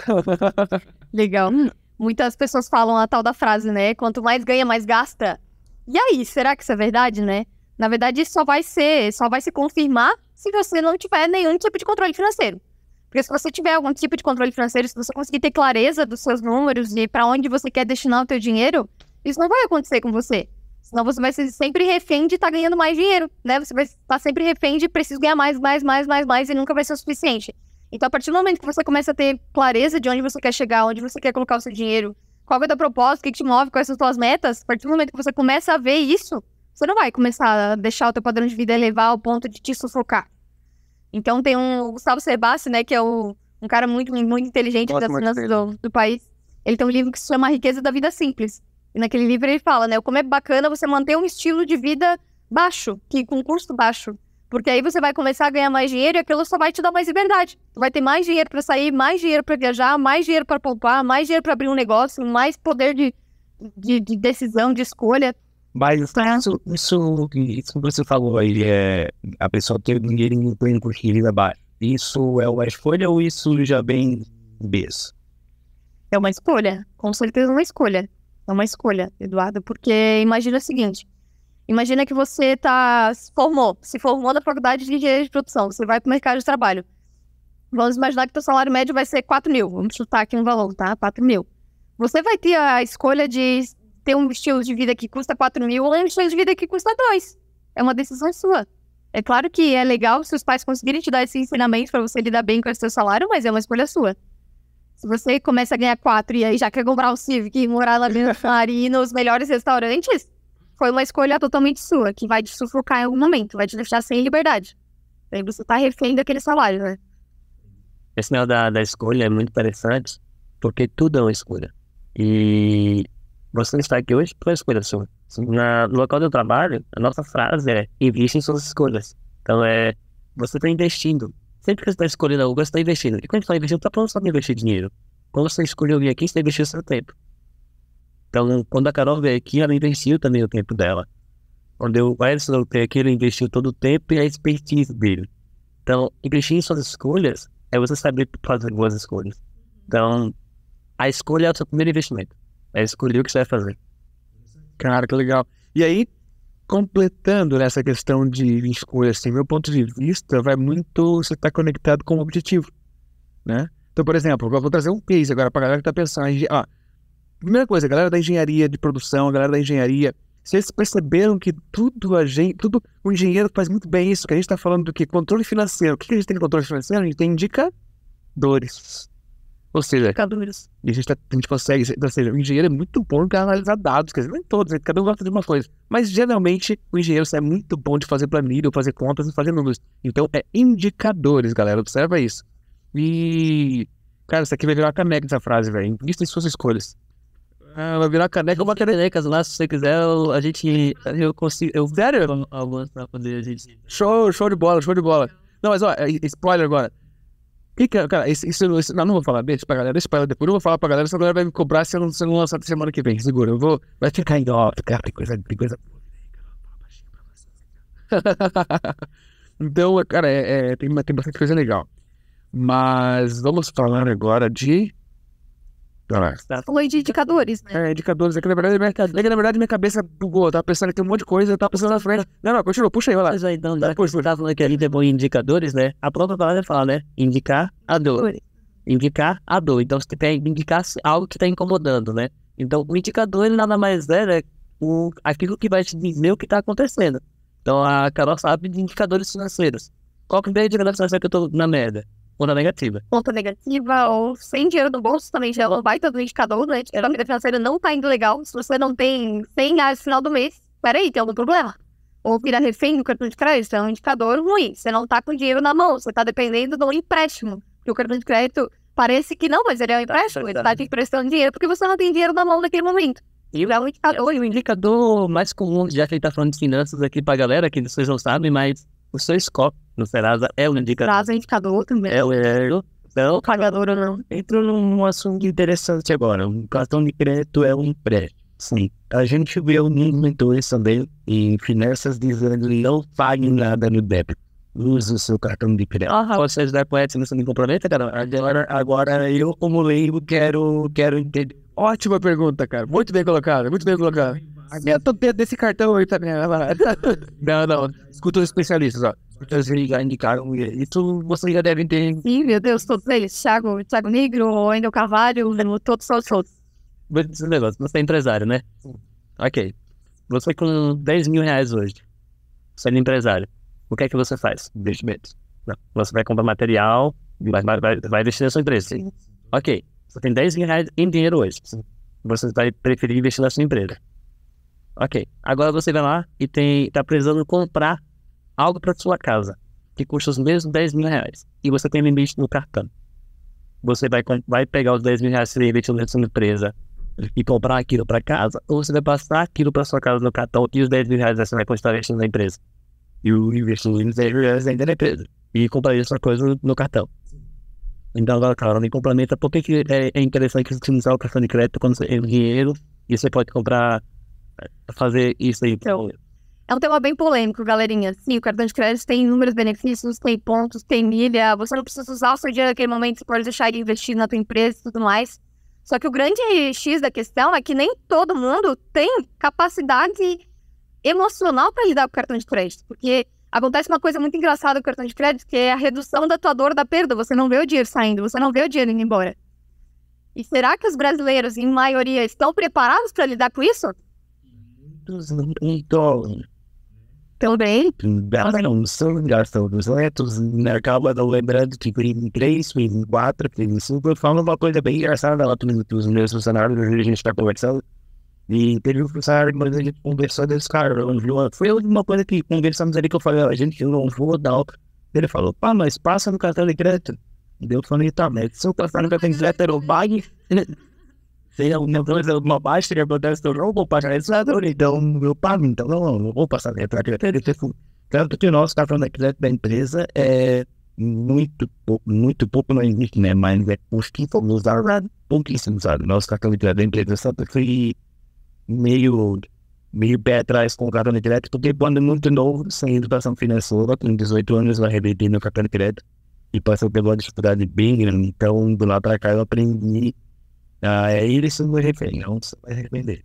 Legal. Muitas pessoas falam a tal da frase, né? Quanto mais ganha, mais gasta. E aí, será que isso é verdade, né? Na verdade, isso só vai ser, só vai se confirmar se você não tiver nenhum tipo de controle financeiro. Porque se você tiver algum tipo de controle financeiro, se você conseguir ter clareza dos seus números e para onde você quer destinar o teu dinheiro, isso não vai acontecer com você. Senão você vai ser sempre refém de estar ganhando mais dinheiro, né? Você vai estar sempre refém de preciso ganhar mais, mais, mais, mais, mais e nunca vai ser o suficiente. Então, a partir do momento que você começa a ter clareza de onde você quer chegar, onde você quer colocar o seu dinheiro, qual é o teu propósito, o que, que te move, quais são as tuas metas, a partir do momento que você começa a ver isso, você não vai começar a deixar o teu padrão de vida elevar ao ponto de te sufocar. Então tem um o Gustavo Sebassi, né, que é o um cara muito, muito inteligente Gosto das finanças do, do país. Ele tem um livro que se chama A Riqueza da Vida Simples. E naquele livro ele fala, né? Como é bacana você manter um estilo de vida baixo, que com custo baixo. Porque aí você vai começar a ganhar mais dinheiro e aquilo só vai te dar mais liberdade. Tu vai ter mais dinheiro pra sair, mais dinheiro pra viajar, mais dinheiro pra poupar, mais dinheiro pra abrir um negócio, mais poder de, de, de decisão, de escolha. Mas isso, isso, isso que você falou aí, é a pessoa ter dinheiro em pleno de vida baixo. Isso é uma escolha ou isso já vem berço? É uma escolha, com certeza uma escolha. É uma escolha, Eduardo, porque imagina o seguinte: imagina que você tá, se formou, se formou na faculdade de engenharia de produção, você vai para o mercado de trabalho. Vamos imaginar que teu salário médio vai ser 4 mil, vamos chutar aqui um valor, tá? 4 mil. Você vai ter a escolha de ter um estilo de vida que custa 4 mil ou um estilo de vida que custa 2. É uma decisão sua. É claro que é legal se os pais conseguirem te dar esse ensinamento para você lidar bem com esse seu salário, mas é uma escolha sua. Se você começa a ganhar quatro e aí já quer comprar um Civic e morar na Beira-Mar e nos melhores restaurantes, foi uma escolha totalmente sua, que vai te sufocar em algum momento, vai te deixar sem liberdade. Aí você tá refém daquele salário, né? Esse negócio da, da escolha é muito interessante, porque tudo é uma escolha. E você está aqui hoje por escolha sua. Na, no local do trabalho, a nossa frase é invista em suas escolhas. Então é, você está investindo. Sempre que você está escolhendo algo, você está investindo. E quando você está investindo, está falando só de investir dinheiro. Quando você escolheu vir aqui, você investiu seu tempo. Então, quando a Carol veio aqui, ela investiu também o tempo dela. Quando o Edson veio aqui, ele investiu todo o tempo e a expertise dele. Então, investir em suas escolhas é você saber fazer boas escolhas. Então, a escolha é o seu primeiro investimento. É escolher o que você vai fazer. Cara, que legal. E aí, completando nessa questão de escolha, assim, meu ponto de vista vai muito você estar conectado com o objetivo, né? Então, por exemplo, eu vou trazer um case agora pra galera que tá pensando. Ah, primeira coisa, a galera da engenharia de produção, a galera da engenharia, vocês perceberam que tudo a gente, tudo o engenheiro faz muito bem isso, que a gente tá falando do que? Controle financeiro. O que a gente tem de controle financeiro? A gente tem indicadores. Ou seja, Indicadores. e a gente, tá- a gente consegue, ou seja, o engenheiro é muito bom em analisar dados, quer dizer, nem todos, né? cada um gosta de uma coisa. Mas geralmente o engenheiro é muito bom de fazer planilha, ou fazer contas e fazer números. Então é indicadores, galera, observa isso. E, cara, isso aqui vai virar uma caneca essa frase, velho. Invista em suas escolhas. Ah, vai virar caneca, uma caneca. canecas lá, se você quiser, eu- a gente. Eu consigo. Eu Sério? algumas pra poder a gente. Show, show de bola, show de bola. Não, mas ó, é- spoiler agora. Que que, cara, isso, isso, isso- não, não vou falar, deixa pra galera, deixa pra ela depois. Eu vou falar pra galera, senão a galera vai me cobrar se eu não, se eu não lançar semana que vem. Segura, eu vou. Vai ficar em off, cara, tem coisa, tem coisa. então, cara, é, é, tem, tem bastante coisa legal. Mas vamos falar agora de. Olha lá. Falou de indicadores, né? É, indicadores. É que na verdade, minha, é que, na verdade minha cabeça bugou. Eu tava pensando que tem um monte de coisa, eu tava pensando na frente. Não, não, continua, puxa aí, vai lá. Mas aí, então, já que Pois, você tá falando que a gente é bom em indicadores, né? A própria palavra fala, né? Indicar a dor. Indicar a dor. Então, você tem que indicar algo que está incomodando, né? Então, o indicador, ele nada mais é, né? O, aquilo que vai te dizer o que está acontecendo. Então, a Carol sabe de indicadores financeiros. Qual que é o indicador financeiro que eu tô na merda? Na negativa? Conta negativa ou sem dinheiro no bolso também já é um baita do indicador, né? Tipo, a vida financeira não tá indo legal. Se você não tem 100 reais no final do mês, peraí, tem algum problema? Ou virar refém do cartão de crédito, é um indicador ruim. Você não tá com dinheiro na mão, você tá dependendo de um empréstimo. Porque o cartão de crédito parece que não, mas ele é um empréstimo, ele tá te emprestando dinheiro porque você não tem dinheiro na mão naquele momento. E É um indicador. o indicador mais comum, já que gente tá falando de finanças aqui pra galera, que vocês não sabem, mas o seu score no Serasa é um indicador. Traz um indicador também. É o Então, Pagador ou não. Entrou num assunto interessante agora. Um cartão de crédito é um empréstimo. Sim. A gente vê alguns mentores também em finanças dizendo não pague nada no débito. Use o seu cartão de crédito. Aham. Pode ajudar com essa, você não compromete, cara? Agora, agora eu, como leigo, quero, quero entender. Ótima pergunta, cara. Muito bem colocada, muito bem colocada. Eu tô dentro desse cartão aí também. Não, não. Escuta os especialistas, ó. Vocês já indicaram isso, vocês já devem ter. Sim, meu Deus, todos eles. Thiago, Thiago Negro, Wendel Carvalho, todos são os outros. Vou dizer um negócio, você é empresário, né? Ok. Você com 10 mil reais hoje, sendo empresário, o que é que você faz? Investimentos. Você vai comprar material, vai, vai, vai, investir na sua empresa. Ok. Você tem 10 mil reais em dinheiro hoje. Você vai preferir investir na sua empresa. Ok. Agora você vai lá e tem, tá precisando comprar algo para sua casa, que custa os mesmos 10 mil reais. E você tem limite no cartão. você vai, vai pegar os 10 mil reais que você investiu nessa empresa e comprar aquilo para casa, ou você vai passar aquilo para sua casa no cartão e os 10 mil reais você vai continuar investindo na empresa. E o investimento nos 10 reais ainda na empresa. E comprar essa coisa no cartão. Então, agora, cara, me complementa. Por que, que é, é interessante utilizar o cartão de crédito quando você tem dinheiro e você pode comprar, fazer isso aí? Então, É um tema bem polêmico, galerinha. Sim, o cartão de crédito tem inúmeros benefícios, tem pontos, tem milha. Você não precisa usar o seu dinheiro naquele momento, você pode deixar ele investido na tua empresa e tudo mais. Só que o grande X da questão é que nem todo mundo tem capacidade emocional para lidar com o cartão de crédito. Porque acontece uma coisa muito engraçada com o cartão de crédito, que é a redução da tua dor da perda. Você não vê o dinheiro saindo, você não vê o dinheiro indo embora. E será que os brasileiros, em maioria, estão preparados para lidar com isso? Então, Também. são gastam 200, acaba não lembrando que em 3, fez em 4, fez em 5. Eu falo uma coisa bem engraçada lá para os meus funcionários, a gente está conversando. E teve um funcionário, mas a gente conversou desse cara? Foi uma coisa que conversamos ali que eu falei, a gente eu não vou dar. Ele falou, pá, mas passa no cartão de crédito. Eu falei, tá, mas se eu passar no cartão de crédito, eu pague. Se alguma coisa, uma baixa que acontece, eu não vou pagar esse lado, então eu pago, então não, vou passar no cartão de crédito. Tanto que o nosso cartão de crédito da empresa é muito pouco, muito pouco não existe, né? Mas é pouquíssimo usado, pouquíssimo usado. Nosso cartão de crédito da empresa só foi meio, meio pé atrás com o cartão de crédito, porque quando é muito novo, sem educação financeira, com 18 anos, eu arrebentei meu cartão de crédito e passou pela dificuldade bem grande. Então, do lá pra cá, eu aprendi a é ele se não refém, não você vai arrepender.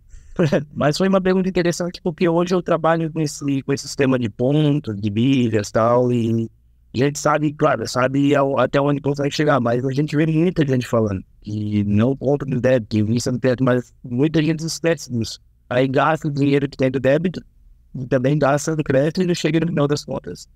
Mas foi uma pergunta interessante, porque hoje eu trabalho com esse, com esse sistema de pontos, de milhas e tal, e a gente sabe, claro, sabe até onde consegue chegar, mas a gente vê muita gente falando que não compra no débito, que vista no débito, mas muita gente esquece disso. Aí gasta o dinheiro que tem do débito e também gasta no crédito e não chega no final das contas.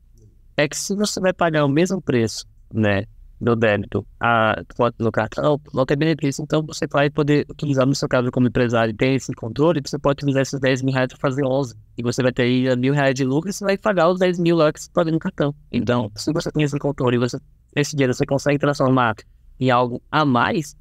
É que se você vai pagar o mesmo preço, né, do débito a quanto no cartão, não tem benefício. Então você vai poder utilizar, no seu caso como empresário, tem esse controle, você pode utilizar esses 10 mil reais para fazer 11. E você vai ter aí mil reais de lucro e você vai pagar os 10 mil lá que você paga no cartão. Então, se você tem esse controle e você, esse dinheiro você consegue transformar em algo a mais,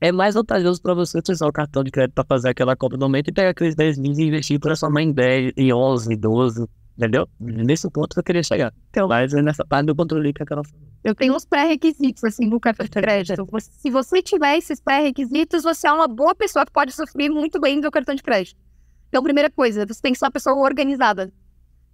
é mais vantajoso para você utilizar o cartão de crédito para fazer aquela compra no momento e pegar aqueles 10 mil e investir e transformar em 10, em 11, 12, entendeu? Nesse ponto que eu queria chegar. Então. Mas é nessa parte do controle que Carol falou. Eu tenho uns pré-requisitos, assim, no cartão de crédito. Se você tiver esses pré-requisitos, você é uma boa pessoa que pode sofrer muito bem do cartão de crédito. Então, primeira coisa, você tem que ser uma pessoa organizada.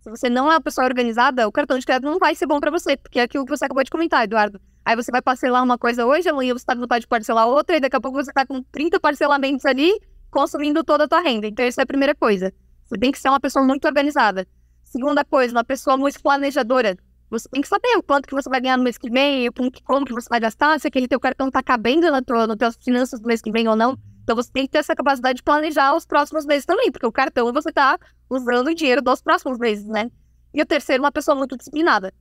Se você não é uma pessoa organizada, o cartão de crédito não vai ser bom pra você, porque é aquilo que você acabou de comentar, Eduardo. Aí você vai parcelar uma coisa hoje, amanhã você tá vontade de parcelar outra, e daqui a pouco você tá com 30 parcelamentos ali, consumindo toda a tua renda. Então, isso é a primeira coisa. Você tem que ser uma pessoa muito organizada. Segunda coisa, uma pessoa muito planejadora. Você tem que saber o quanto que você vai ganhar no mês que vem, como que, como que você vai gastar, se aquele teu cartão tá cabendo na tua, nas tuas finanças do mês que vem ou não. Então você tem que ter essa capacidade de planejar os próximos meses também, porque o cartão você tá usando o dinheiro dos próximos meses, né? E o terceiro, uma pessoa muito disciplinada.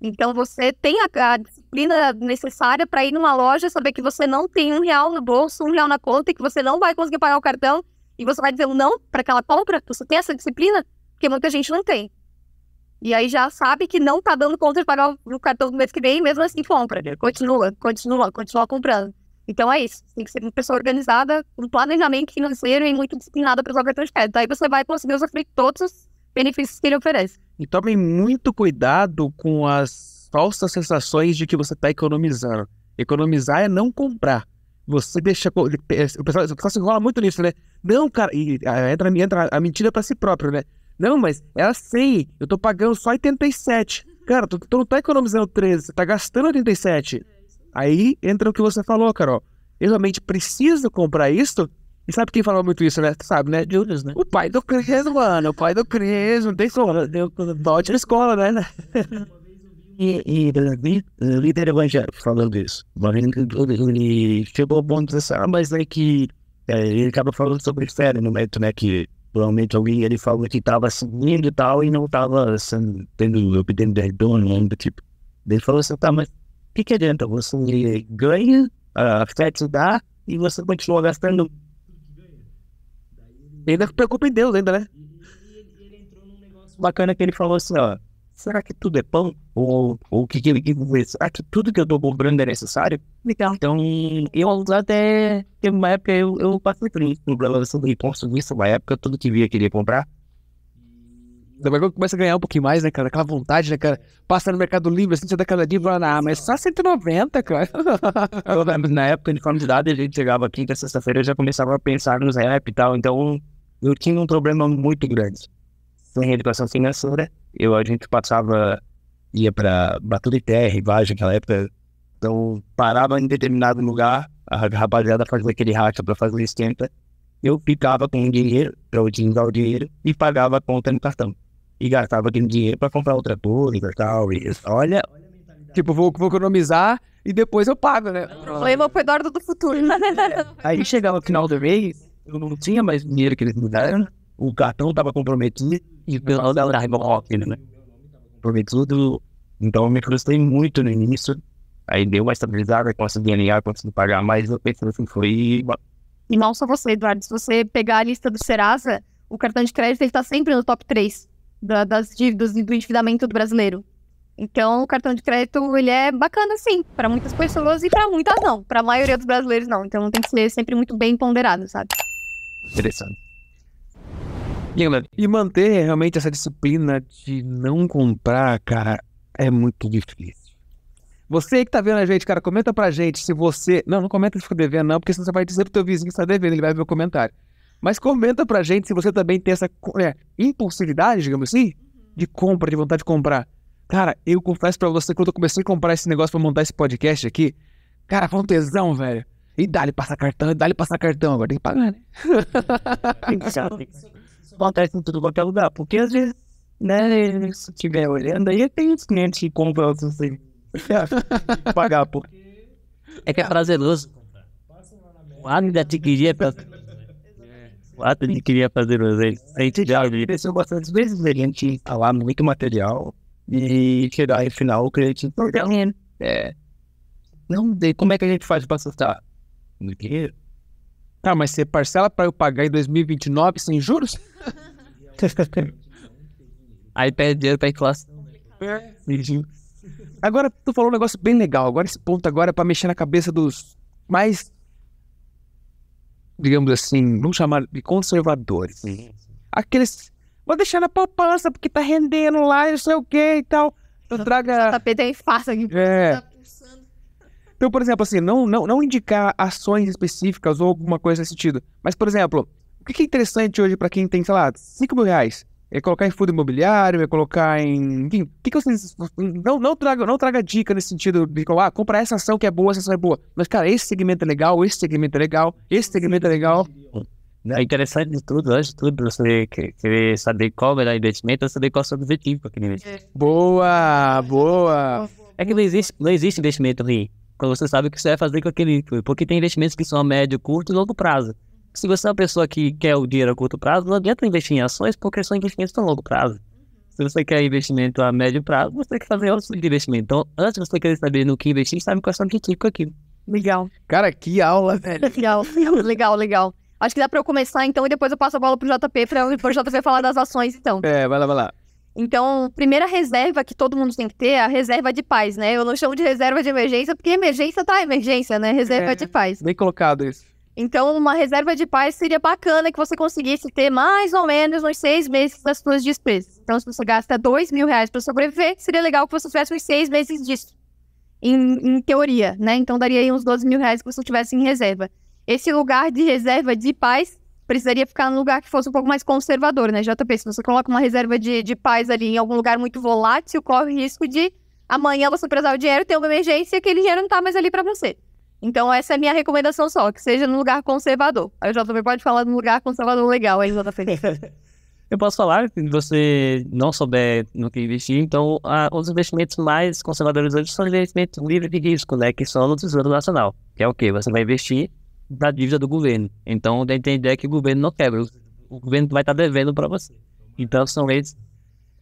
Então você tem a, a disciplina necessária para ir numa loja, saber que você não tem um real no bolso, um real na conta, e que você não vai conseguir pagar o cartão, e você vai dizer um não para aquela compra. Você tem essa disciplina? Porque muita gente não tem. E aí já sabe que não tá dando conta de pagar o cartão do mês que vem, mesmo assim compra. Continua, continua, continua comprando. Então é isso. Tem que ser uma pessoa organizada, com planejamento financeiro e muito disciplinada para usar o cartão de crédito. Aí você vai conseguir usufruir todos os benefícios que ele oferece. E tomem muito cuidado com as falsas sensações de que você está economizando. Economizar é não comprar. Você deixa. co- O pessoal, o pessoal se enrola muito nisso, né? Não, cara, e ah, entra, entra a mentira pra si próprio, né? Não, mas é assim, eu tô pagando só 87. Cara, tu, tu não tá economizando 13, você tá gastando 87. Aí entra o que você falou, Carol. Eu realmente preciso comprar isso? E sabe quem falou muito isso, né? Tu sabe, né? Julius, né? O pai do Cris, mano. O pai do Cris. Não tem como. Deu bote na escola, né? E, e vi- líder evangélico falando isso. Ele- ele chegou ao ponto de dizer, ah, mas é que é, ele acaba falando sobre fé no momento, né? Que provavelmente alguém ele falou que estava seguindo e tal e não estava tendo obtendo retorno, né, do tipo. Ele falou assim, tá, mas o que, que adianta? Você ganha, a fé te dá e você continua gastando. E ainda preocupa em Deus, ainda, né? Bacana que ele falou assim, ó. Será que tudo é pão? Ou ou o que que dizer? Será que tudo que eu tô comprando é necessário? Legal. Então, eu até teve uma época eu, eu passei por isso, problema sobre consumir, uma época, tudo que via queria comprar. Depois quando começa a ganhar um pouquinho mais, né, cara? Aquela vontade, né, cara? Passa no Mercado Livre, assim, você dá cada fala, ah, mas só 190, cara. Na época de faculdade, a gente chegava quinta, sexta-feira, eu já começava a pensar nos rap e tal, então eu tinha um problema muito grande. Sem educação financeira, eu, a gente passava, ia pra Baturité, Rivagem, naquela época, então parava em determinado lugar, a rapaziada fazia aquele racha pra fazer esquenta, eu ficava com o dinheiro, pra eu usar o dinheiro, e pagava a conta no cartão. E gastava aquele dinheiro pra comprar outra coisa e tal, e olha, tipo, vou, vou economizar e depois eu pago, né? O problema foi Eduardo do futuro. Aí chegava no final do mês, eu não tinha mais dinheiro que eles me deram, o cartão tava comprometido e o pessoal da raiva rock, né? Comprometido, então eu me frustrei muito no início. Aí deu uma estabilizada, consegui alinhar, consegui pagar, mas eu pensei assim, foi. E não só você, Eduardo. Se você pegar a lista do Serasa, o cartão de crédito está sempre no top 3 da- das dívidas e do endividamento do brasileiro. Então, o cartão de crédito, ele é bacana, sim, para muitas pessoas e para muitas não. Para a maioria dos brasileiros, não. Então, tem que ser sempre muito bem ponderado, sabe? Interessante. E E manter realmente essa disciplina de não comprar, cara, é muito difícil. Você que tá vendo a gente, cara, comenta pra gente se você. Não, não comenta se fica devendo, não, porque senão você vai dizer pro teu vizinho que tá devendo, ele vai ver o comentário. Mas comenta pra gente se você também tem essa é, impulsividade, digamos assim, de compra, de vontade de comprar. Cara, eu confesso pra você, quando eu comecei a comprar esse negócio pra montar esse podcast aqui, cara, foi um tesão, velho. E dá-lhe passar cartão, dá-lhe passar cartão, agora tem que pagar, né? Isso acontece em tudo qualquer lugar, porque às vezes, né, se estiver olhando, aí tem os clientes que compram assim, pagar, porque É que é prazeroso. O ato de adquirir é prazeroso. O ato de adquirir é prazeroso. A gente já aconteceu bastante vezes a gente falar muito material e chegar no final o cliente não ganha. É. Não, daí como é que a gente faz pra assustar? No dinheiro? Tá, mas você parcela pra eu pagar em 2029 sem juros? aí perde dinheiro pra inflação. Agora, tu falou um negócio bem legal. Agora, esse ponto agora é pra mexer na cabeça dos mais, digamos assim, vamos chamar de conservadores. Aqueles, vou deixar na poupança porque tá rendendo lá não sei o que e tal. Eu traga... JP tem farsa aqui. É. Então, por exemplo, assim, não, não, não indicar ações específicas ou alguma coisa nesse sentido. Mas, por exemplo, o que é interessante hoje pra quem tem, sei lá, 5 mil reais? É colocar em fundo imobiliário, é colocar em. Enfim, o que, que vocês. Não, não, traga, não traga dica nesse sentido de ah, compra essa ação que é boa, essa ação é boa. Mas, cara, esse segmento é legal, esse segmento é legal, esse segmento é legal. É interessante de tudo, antes de tudo, você que- querer saber qual é o melhor investimento, é saber qual é o seu objetivo com aquele investimento. Boa, boa. É que não existe, não existe investimento ruim. Quando você sabe o que você vai fazer com aquele. Porque tem investimentos que são a médio, curto e longo prazo. Se você é uma pessoa que quer o dinheiro a curto prazo, não adianta investir em ações porque são investimentos a longo prazo. Se você quer investimento a médio prazo, você tem que fazer outros tipos de investimento. Então, antes de você querer saber no que investir, sabe qual é o seu objetivo com aquilo. Legal. Cara, que aula, velho. Legal, legal, legal. Acho que dá pra eu começar, então, e depois eu passo a bola pro JP pra o JP falar das ações, então. É, vai lá, vai lá. Então, primeira reserva que todo mundo tem que ter é a reserva de paz, né? Eu não chamo de reserva de emergência, porque emergência tá emergência, né? Reserva É. de paz. Bem colocado isso. Então, uma reserva de paz seria bacana que você conseguisse ter mais ou menos uns seis meses das suas despesas. Então, se você gasta dois mil reais para sobreviver, seria legal que você tivesse uns seis meses disso. Em, em teoria, né? Então, daria aí uns 12 mil reais que você tivesse em reserva. Esse lugar de reserva de paz precisaria ficar num lugar que fosse um pouco mais conservador, né? JP, se você coloca uma reserva de, de paz ali em algum lugar muito volátil, corre o risco de amanhã você precisar o dinheiro, ter uma emergência e aquele dinheiro não tá mais ali para você. Então, essa é a minha recomendação só, que seja num lugar conservador. Aí o JP pode falar num lugar conservador legal aí, JP. Eu posso falar, se você não souber no que investir, então os investimentos mais conservadores hoje são investimentos livres de risco, né? Que são no Tesouro Nacional. Que é o quê? Você vai investir na dívida do governo. Então, tem a ideia que o governo não quebra. o- governo vai estar devendo para você. Então, são esses.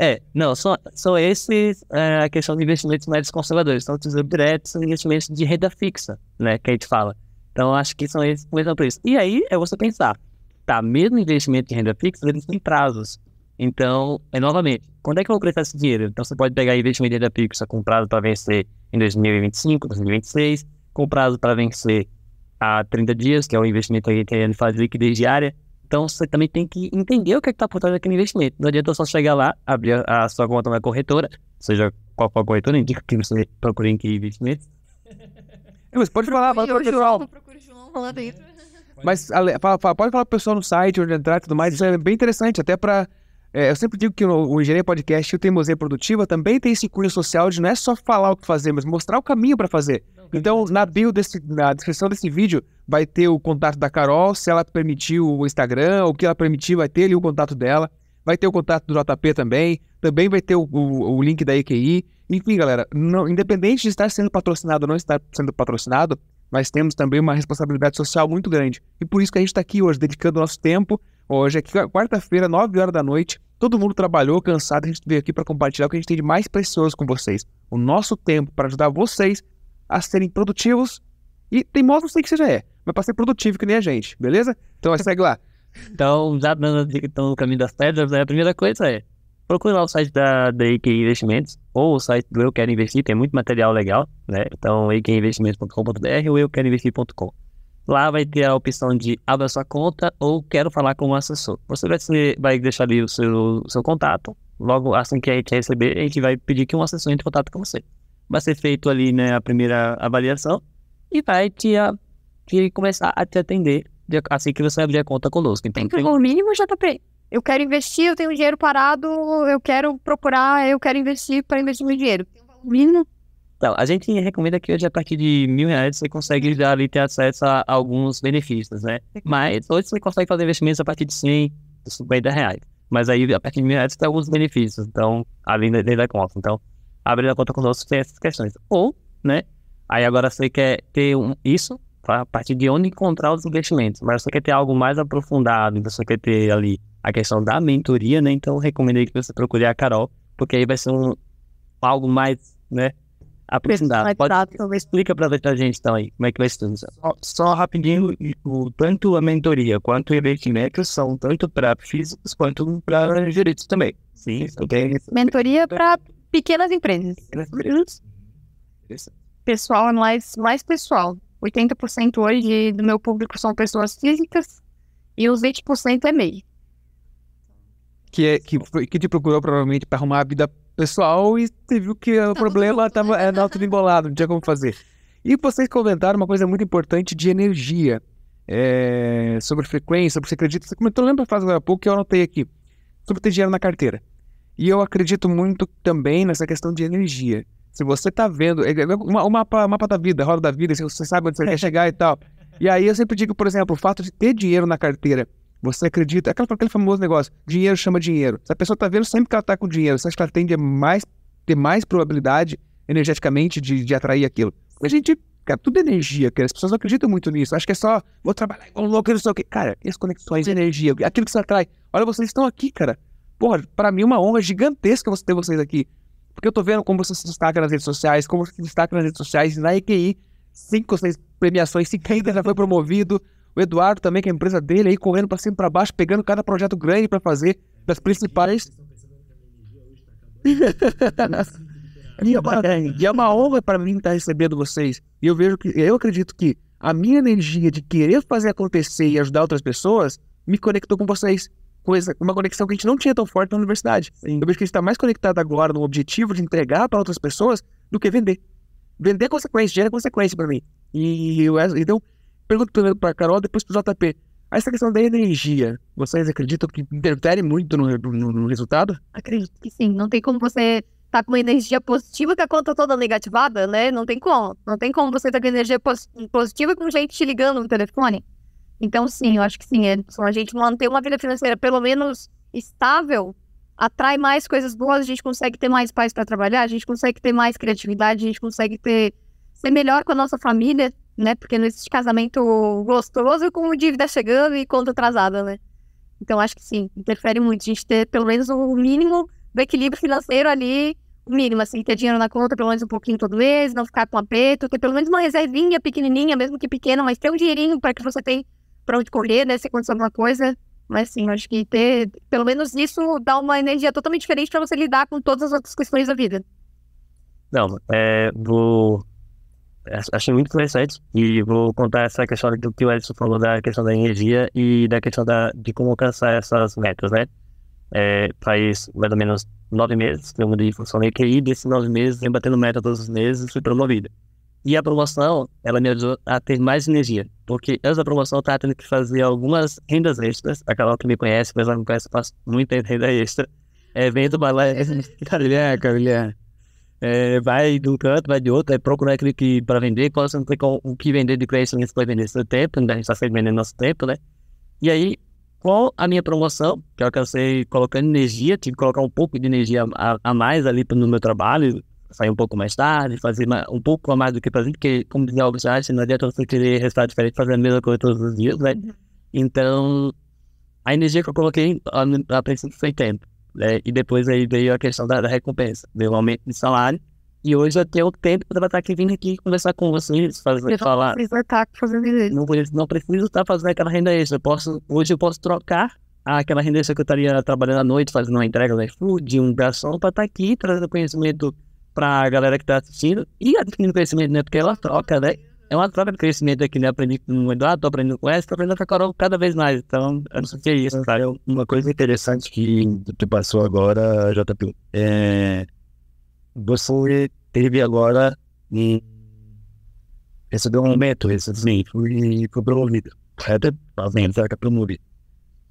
É, não, são, são esses é, a questão de investimentos mais conservadores. São tesouro direto, são investimentos de renda fixa, né? Que a gente fala. Então, acho que são esses começam por isso. E aí é você pensar, tá, mesmo investimento de renda fixa, eles têm prazos. Então, é novamente, quando é que eu vou prestar esse dinheiro? Então, você pode pegar investimento da Pix comprado para vencer em 2025, 2026, comprado para vencer a 30 dias, que é o investimento que ele faz liquidez diária. Então, você também tem que entender o que é está por trás daquele investimento. Não adianta só chegar lá, abrir a sua conta na corretora, seja qual for a corretora, indica que você procure em que investimento. Você pode falar, fala pro pessoal. Mas fala- fala- pode falar pro pessoal no site, onde entrar e tudo mais. Isso é bem interessante, até pra. É, eu sempre digo que o, o Engenharia Podcast e o Teimosia Produtiva também tem esse cunho social de não é só falar o que fazer, mas mostrar o caminho pra fazer. Então, na bio desse, na descrição desse vídeo, vai ter o contato da Carol, se ela permitir o Instagram, o que ela permitir, vai ter ali o contato dela. Vai ter o contato do JP também. Também vai ter o, o- o link da EQI. Enfim, galera, não- independente de estar sendo patrocinado ou não estar sendo patrocinado, nós temos também uma responsabilidade social muito grande. E por isso que a gente está aqui hoje, dedicando nosso tempo. Hoje é qu- quarta-feira, 9 horas da noite. Todo mundo trabalhou, cansado. A gente veio aqui para compartilhar o que a gente tem de mais precioso com vocês. O nosso tempo para ajudar vocês a serem produtivos. E teimoso não sei que seja é, mas para ser produtivo que nem a gente, beleza? Então segue lá. Então, já dando dica que estão no caminho das pedras, né, a primeira coisa é procure lá o site da, da Investimentos ou o site do Eu Quero Investir, tem muito material legal, né? Então, eqiinvestimentos.com.br ou euqueroinvestir.com. Lá vai ter a opção de abra sua conta ou quero falar com um assessor. Você vai, vai deixar ali o seu, o seu contato. Logo assim que a gente receber, a gente vai pedir que um assessor entre em contato com você. Vai ser feito ali né, a primeira avaliação e vai te, a- te começar a te atender de- assim que você abrir a conta conosco. Então, Tem que tem- o mínimo JP. Eu quero investir, eu tenho dinheiro parado, eu quero procurar, eu quero investir para investir meu dinheiro. Tem um valor mínimo. Então, a gente recomenda que hoje, a partir de mil reais, você consegue já ali ter acesso a alguns benefícios, né? Mas hoje você consegue fazer investimentos a partir de 100, de 50 reais. Mas aí, a partir de mil reais, você tem alguns benefícios, então, além da, da conta. Então, abrir a conta conosco tem essas questões. Ou, né? Aí agora você quer ter um, isso, a partir de onde encontrar os investimentos. Mas você quer ter algo mais aprofundado, você quer ter ali a questão da mentoria, né? Então, eu recomendei que você procure a Carol, porque aí vai ser um, algo mais, né? Aprofundado. Pode, explica pra, pra gente, então, aí, como é que vai ser. Só, só rapidinho, o, tanto a mentoria quanto o investimento são tanto para físicos quanto para jurídicos também. Sim, Ok? Mentoria para pequenas empresas. Pessoal é mais, mais pessoal. 80% hoje do meu público são pessoas físicas e os 20% é MEI. que, é, que, que te procurou provavelmente para arrumar a vida pessoal e você viu que o problema estava é, tudo embolado, não tinha como fazer. E vocês comentaram uma coisa muito importante de energia, é, sobre frequência, sobre você acredita. Você comentou, lembra a frase agora há pouco que eu anotei aqui, sobre ter dinheiro na carteira. E eu acredito muito também nessa questão de energia. Se você tá vendo, é, é, uma- o mapa, mapa da vida, a roda da vida, se você sabe onde você quer chegar e tal. E aí eu sempre digo, por exemplo, o fato de ter dinheiro na carteira você acredita, aquela, aquele famoso negócio, dinheiro chama dinheiro. Se a pessoa tá vendo sempre que ela tá com dinheiro, você acha que ela tende a mais, ter mais probabilidade energeticamente de, de atrair aquilo? A gente, cara, tudo é energia, cara. As pessoas não acreditam muito nisso. Acho que é só, vou trabalhar igual louco, não sei o quê. Cara, as conexões, energia, aquilo que você atrai. Olha, vocês estão aqui, cara. Porra, pra mim é uma honra gigantesca você ter vocês aqui. Porque eu tô vendo como você se destaca nas redes sociais, como você se destaca nas redes sociais, na EQI, cinco ou seis premiações, cinco ainda já foi promovido. O Eduardo também, que é a empresa dele, aí correndo pra cima e pra baixo, pegando cada projeto grande pra fazer, das principais. e, é uma, e é uma honra pra mim estar recebendo vocês. E eu vejo que, eu acredito que a minha energia de querer fazer acontecer e ajudar outras pessoas me conectou com vocês. Coisa, uma conexão que a gente não tinha tão forte na universidade. Eu vejo que a gente está mais conectado agora no objetivo de entregar para outras pessoas do que vender. Vender é consequência, gera consequência para mim. E eu, então, pergunto primeiro para Carol, depois para o JP. Essa questão da energia, vocês acreditam que interfere muito no, no, no resultado? Acredito que sim. Não tem como você tá com uma energia positiva com a conta toda negativada, né? Não tem como. Não tem como você tá com energia pos- positiva com gente te ligando no telefone. Então, sim, eu acho que sim. É, a gente manter uma vida financeira pelo menos estável, atrai mais coisas boas, a gente consegue ter mais paz para trabalhar, a gente consegue ter mais criatividade, a gente consegue ter ser melhor com a nossa família, né? Porque não existe casamento gostoso com dívida chegando e conta atrasada, né? Então, acho que sim, interfere muito. A gente ter pelo menos o mínimo do equilíbrio financeiro ali, o mínimo, assim, ter dinheiro na conta pelo menos um pouquinho todo mês, não ficar com aperto, ter pelo menos uma reservinha pequenininha, mesmo que pequena, mas ter um dinheirinho para que você tenha para onde correr, né? Se acontecer alguma coisa, Mas sim, acho que ter, pelo menos isso dá uma energia totalmente diferente para você lidar com todas as outras questões da vida. Não, é, vou. Achei muito interessante e vou contar essa questão do que o Edson falou da questão da energia e da questão da, de como alcançar essas metas, né? É, faz mais ou menos nove meses que eu mudei de função em QI, desses nove meses, venho batendo meta todos os meses fui promovido. E a promoção, ela me ajudou a ter mais energia, porque antes da promoção eu estava tendo que fazer algumas rendas extras. Aquela que me conhece, mas ela não conhece, eu faço muita renda extra. É, vendo balé, carilhar, carilhar. É, vai de um canto, vai de outro, é procurar aquilo que para vender, quando você não tem o que vender de crescimento, você vai vender seu tempo, né? a gente está sempre vendendo nosso tempo, né? E aí, com a minha promoção, que eu alcancei colocando energia, tive que colocar um pouco de energia a, a mais ali no meu trabalho, sair um pouco mais tarde, fazer um pouco a mais do que fazer, porque, como dizia o Albert não adianta você querer resultado diferente fazer a mesma coisa todos os dias, né? Uhum. Então, a energia que eu coloquei, a, a princípio, foi tempo. Né? E depois aí veio a questão da, da recompensa, veio o aumento de salário. E hoje eu tenho tempo para estar aqui vindo aqui conversar com vocês, fazer, eu falar. Não preciso estar fazendo isso. Não, não preciso estar fazendo aquela renda extra. Eu posso, hoje eu posso trocar aquela renda extra que eu estaria trabalhando à noite, fazendo uma entrega da iFood, um garçom, para estar aqui trazendo conhecimento para a galera que está assistindo e adquirindo conhecimento, né? Porque ela troca, né? É uma troca de crescimento aqui, né? Aprendi com o Eduardo, tô aprendendo com essa, tô aprendendo com a Carol cada vez mais. Então, eu não sei o que é isso, cara. Uma coisa interessante que tu passou agora, JP, é. Você teve agora um. Recebeu um aumento recentemente, foi, foi promovido. Até fazendo, é promovido?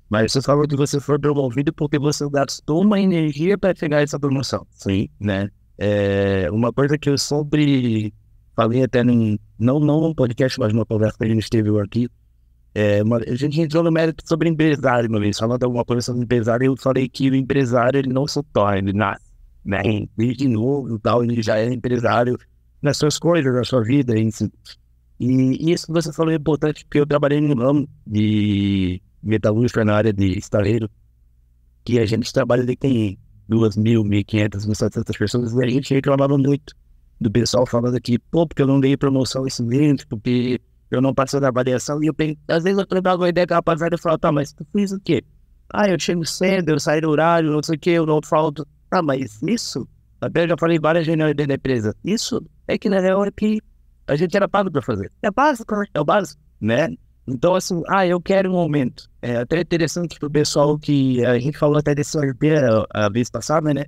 Mas você falou que você foi promovido porque você gastou uma energia para chegar a essa promoção. Sim. Né? É, uma coisa que eu sempre falei até num, não, não num podcast, mas numa conversa que a gente teve aqui. É, uma, a gente entrou no mérito sobre empresário uma vez, falando alguma coisa sobre empresário, eu falei que o empresário ele não se torna, ele nasce, né? Desde novo tal, ele já é empresário nas suas coisas, na sua vida, enfim. E isso que você falou é importante, porque eu trabalhei no ramo de metalúrgica na área de estaleiro, que a gente trabalha ali mil quinhentas, mil setecentas pessoas, e a gente reclamava muito do pessoal falando aqui, pô, porque eu não dei promoção esse mês, porque eu não passei na avaliação. E eu penso, às vezes eu lembrava uma ideia que a rapaziada fala, tá, mas tu fez o quê? Ah, eu chego cedo, eu saio do horário, não sei o quê, eu não falto. Ah, mas isso, até eu já falei várias reuniões dentro da empresa, isso é que na real é que a gente era pago para fazer. É básico, né? É o básico, né? Então, assim, ah, eu quero um aumento. É até interessante pro pessoal que a gente falou até desse ORP a, a vez passada, né?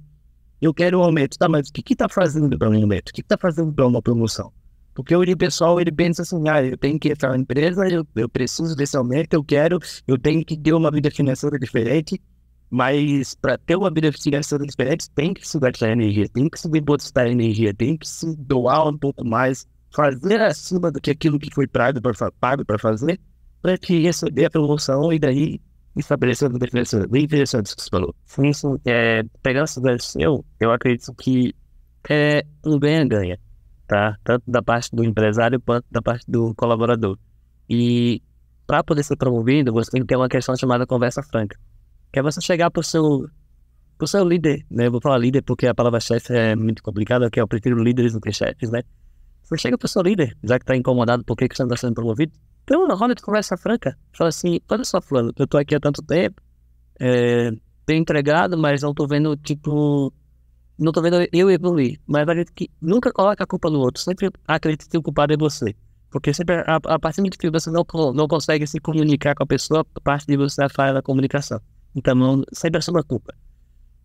Eu quero um aumento. Tá, mas o que que tá fazendo para um aumento? O que que tá fazendo para uma promoção? Porque o pessoal, ele pensa assim, ah, eu tenho que entrar na empresa, eu, eu preciso desse aumento, eu quero, eu tenho que ter uma vida financeira diferente, mas para ter uma vida financeira diferente, tem que se gastar energia, tem que se depositar energia, tem que se doar um pouco mais, fazer acima do que aquilo que foi pago para fazer, para que receber a promoção e daí estabelecendo defesa bem interessante isso que você falou. Sim. É, pegando essa seu, eu acredito que é um ganha-ganha, tá? Tanto da parte do empresário quanto da parte do colaborador. E para poder ser promovido, você tem que ter uma questão chamada conversa franca. Que é você chegar para o seu, pro seu líder, né? Eu vou falar líder porque a palavra chefe é muito complicada, que eu prefiro líderes do que chefes, né? Você chega para o seu líder, já que está incomodado por que você não está sendo promovido, então, uma roda de conversa franca. Fala assim, olha só, fulano, eu tô aqui há tanto tempo, é, tenho entregado, mas não tô vendo, tipo, não tô vendo eu evoluir. Mas acredito que nunca coloca a culpa no outro, sempre acredito que o culpado é você. Porque sempre, a, a partir do que você não, não consegue se comunicar com a pessoa, a parte de você é a falha da comunicação. Então, não, sempre assume a culpa.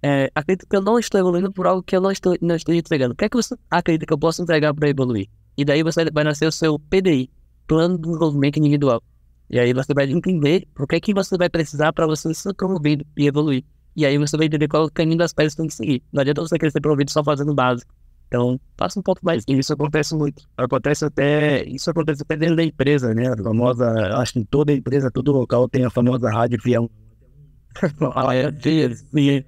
É, acredito que eu não estou evoluindo por algo que eu não estou, não estou entregando. O que é que você acredita que eu posso entregar para evoluir? E daí você vai nascer o seu PDI, plano de desenvolvimento individual. E aí você vai entender o que é que você vai precisar para você ser promovido e evoluir. E aí você vai entender qual é o caminho das pedras que tem que seguir. Não adianta você querer ser promovido só fazendo básico. Então, passa um pouco mais. Isso acontece muito. Acontece até. Isso acontece até dentro da empresa, né? A famosa. Acho que em toda empresa, todo local tem a famosa rádio fiel.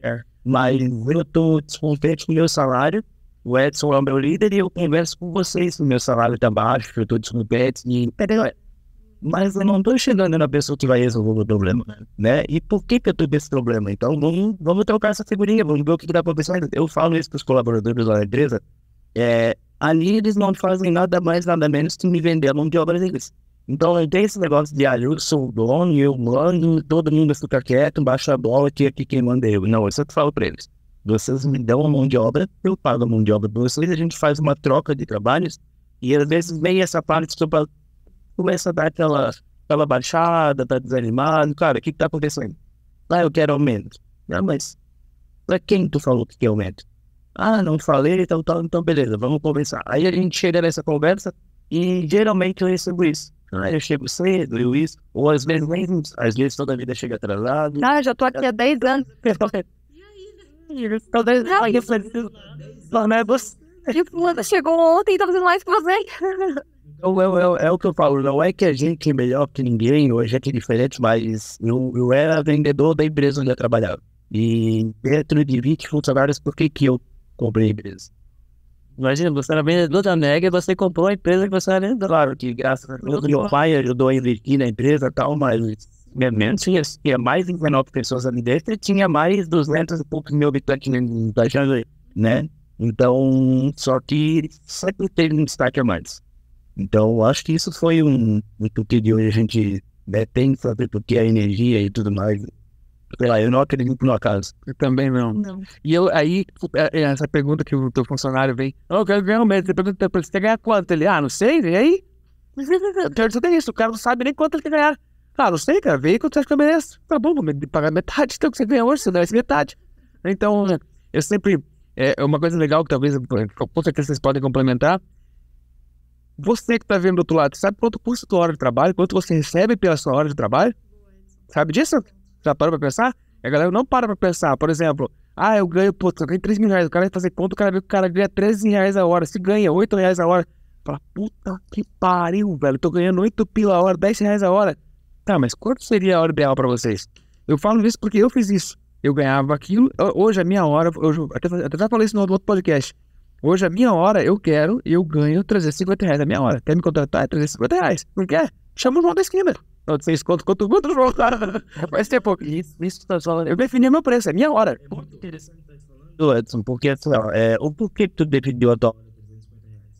É. Mas eu estou descontente com o meu salário o Edson é o meu líder e eu converso com vocês. O meu salário está baixo, eu estou descontente. E... Mas eu não estou chegando na pessoa que vai resolver o problema, né? E por que, que eu estou com esse problema? Então vamos, vamos trocar essa figurinha, vamos ver o que está acontecendo. Eu falo isso para os colaboradores da empresa. É, ali eles não fazem nada mais, nada menos que me vender a mão de obra deles. Então não tem esse negócio de, ah, eu sou o dono, eu mando, todo mundo fica quieto, baixa a bola, que aqui quem manda é eu. Não, isso eu falo pra eles. Vocês me dão a mão de obra, eu pago a mão de obra pra vocês, a gente faz uma troca de trabalhos, e às vezes vem essa parte que começa a dar aquela, aquela baixada, tá desanimado, cara, o que que tá acontecendo? Ah, eu quero aumento. Ah, mas pra quem tu falou que quer aumento? Ah, não falei, então, então, então beleza, vamos conversar. Aí a gente chega nessa conversa e geralmente eu recebo isso. Ah, eu chego cedo, eu isso. Ou às vezes, às vezes toda a vida chega atrasado. Ah, já tô aqui há 10 anos. Vez, ai, eu não, né, você- fulano chegou ontem e tá fazendo mais que você. Então, é, é- é o que eu falo, não é que a gente é melhor que ninguém, ou a gente é diferente, mas eu, eu era vendedor da empresa onde eu trabalhava. E dentro de 20 funcionários, por que, que eu comprei a empresa? Imagina, você era vendedor da Mega e você comprou a empresa que você era vendedor. Claro que graças a Deus meu pai ajudou a investir na empresa e tal, mas mente tinha, tinha mais de 19 pessoas ali dentro e tinha mais 200 e poucos mil habitantes da Jandaí, né? Então, só que sempre teve um destaque a mais. Então, acho que isso foi um, um que de hoje a gente né, tem que fazer porque a energia e tudo mais. Sei lá, eu não acredito no acaso. Eu também não. Não. E eu, aí, é- é essa pergunta que o teu funcionário vem, oh, eu quero ganhar aumento. Você pergunta pra ele, você quer ganhar quanto? Ele, ah, não sei, e aí? Eu quero dizer isso, o cara não sabe nem quanto ele quer ganhar. Ah, não sei, cara, vem quanto você acha que eu mereço. Tá bom, vou me pagar metade, então que você ganha hoje, você merece metade. Então, eu sempre, é uma coisa legal que talvez, com certeza vocês podem complementar, você que tá vendo do outro lado, sabe quanto custa a tua hora de trabalho, quanto você recebe pela sua hora de trabalho? Sabe disso? Já parou pra pensar? A galera não para pra pensar. Por exemplo, ah, eu ganho, pô, eu ganho 3 mil reais. O cara vai fazer conta, o cara vê que o cara ganha 13 reais a hora. Se ganha 8 reais a hora. Fala, puta que pariu, velho. Tô ganhando 8 pila a hora, 10 reais a hora. Tá, mas quanto seria a hora ideal pra vocês? Eu falo isso porque eu fiz isso. Eu ganhava aquilo. Ho- Hoje a minha hora, eu até, até já falei isso no outro podcast. Hoje a minha hora eu quero e eu ganho 350 reais a minha hora. Quer me contratar? É 350 reais. Por quê? Chama o João da esquina. Eu Vocês contam quanto quanto João? Faz tempo. Isso, isso que tá falando. Eu defini meu preço, é minha hora. Do Edson, porque assim, é, o porquê que tu definiu a tua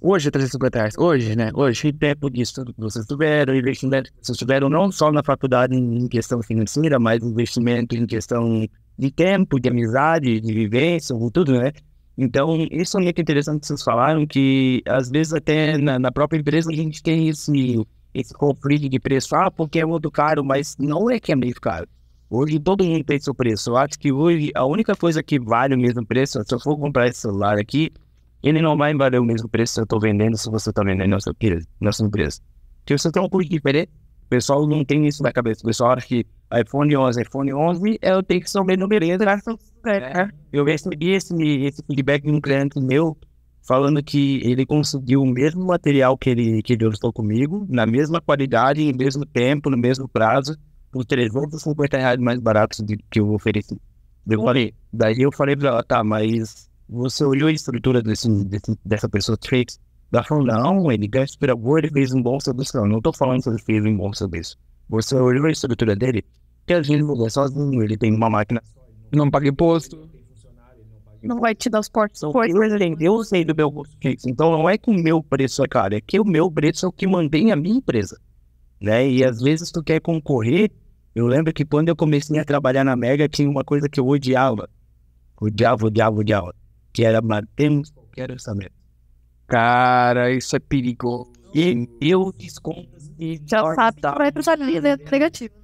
Hoje é 350 reais. Hoje, né? Hoje. tempo de estudo que vocês tiveram, investimento que vocês tiveram não só na faculdade em questão financeira, mas investimento em questão de tempo, de amizade, de vivência, tudo, né? Então, isso é muito interessante que vocês falaram, que às vezes até na, na própria empresa a gente tem esse, esse conflito de preço, ah, porque é muito caro, mas não é que é meio caro. Hoje todo mundo tem seu preço. Eu acho que hoje a única coisa que vale o mesmo preço, se eu for comprar esse celular aqui, ele não vai valer o mesmo preço se eu estou vendendo se você está vendendo na sua empresa. Na sua empresa. Porque você tem um custo diferente, o pessoal não tem isso na cabeça. O pessoal acha que iPhone 11, iPhone 11, eu tenho que saber no beleza. É. Eu recebi esse, esse feedback de um cliente meu falando que ele conseguiu o mesmo material que ele, que ele usou comigo, na mesma qualidade, no mesmo tempo, no mesmo prazo, por 350 reais mais baratos do que eu ofereci. Eu falei, daí eu falei pra ela, tá, mas você olhou a estrutura desse, desse- dessa pessoa fez? Ela falou, não, ele super boa, ele fez um bom serviço. Não, não tô falando se ele fez um bom serviço. Você olhou a estrutura dele, que vezes ele é sozinho, ele tem uma máquina Não paga imposto. Não vai te dar os portos. Pois. coisas que eu sei do meu. Então não é que o meu preço é caro, é que o meu preço é o que mantém a minha empresa. Né? E às vezes tu quer concorrer. Eu lembro que quando eu comecei a trabalhar na Mega, tinha uma coisa que eu odiava. Odiava, odiava, odiava. Que era mantermos qualquer orçamento. Cara, isso é perigoso. E eu desconto e Já sabe que vai pro salário negativo.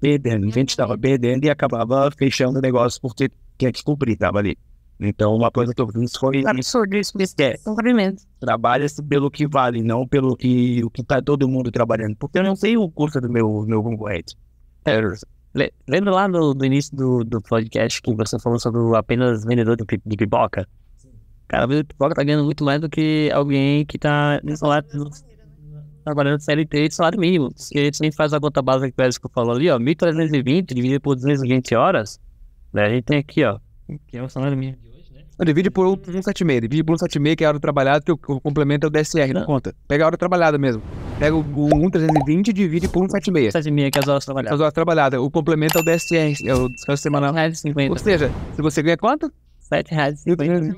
perdendo. A gente estava perdendo e acabava fechando o negócio porque tinha que cumprir, tava ali. Então uma coisa que eu fiz foi Absurdo isso. Cumprimento. trabalha-se pelo que vale, não pelo que o que tá todo mundo trabalhando. Porque eu não sei o custo do meu, meu concorrente. É, lembra lá no, no início do, do podcast que você falou sobre o apenas vendedor de, de pipoca? Cara, o vendedor de pipoca tá ganhando muito mais do que alguém que tá no salário, no- trabalhando CLT de salário mínimo. Se a gente faz a conta básica que o falou ali, ó, 1.320 dividido por 220 horas, né, a gente tem aqui, ó, que é o salário mínimo Divide por 176. Divide por 176, que é a hora trabalhada, que o, complemento é o DSR, não Não. conta. Pega a hora trabalhada mesmo. Pega o, o 1,320 e divide por 176. 7,5 que as horas As trabalhadas. horas trabalhadas. O complemento é o DSR, é o descanso semanal. Ou R$7,50. seja, se você ganha quanto? R$7,50.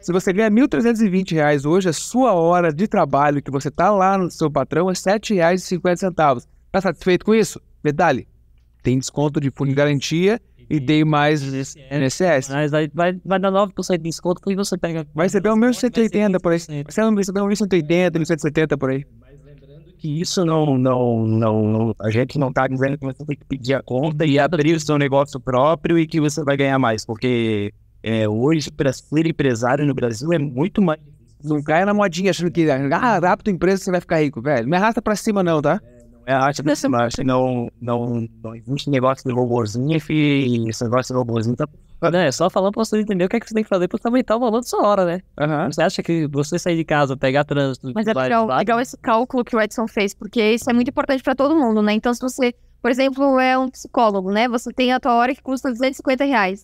Se você ganha 1.320 reais hoje, a sua hora de trabalho que você tá lá no seu patrão é R$ 7,50. Tá satisfeito com isso? Detalhe, tem desconto de fundo de garantia e dei mais INSS. Mas vai, vai, vai dar 9% de desconto e você pega. Vai receber um 1.180 por aí. Você vai receber um 1.180, 1.170 por aí. que isso não, não, não, não- a gente não tá dizendo que você tem que pedir a conta e abrir o seu negócio próprio e que você vai ganhar mais, porque é, hoje, para ser empresário no Brasil, é muito mais. Não caia na modinha achando que ah, rápido empresa você vai ficar rico, velho. Não arrasta pra cima não, tá? É, acho que assim, acho que não, não, não existe negócio de robôzinho e esse negócio de robôzinho tá. Não, é só falando pra você entender o que é que você tem que fazer pra você aumentar o valor da sua hora, né? Aham. Você acha que você sair de casa, pegar trânsito. Mas é legal, legal esse cálculo que o Edson fez, porque isso é muito importante pra todo mundo, né? Então, se você, por exemplo, é um psicólogo, né? Você tem a tua hora que custa 250 reais.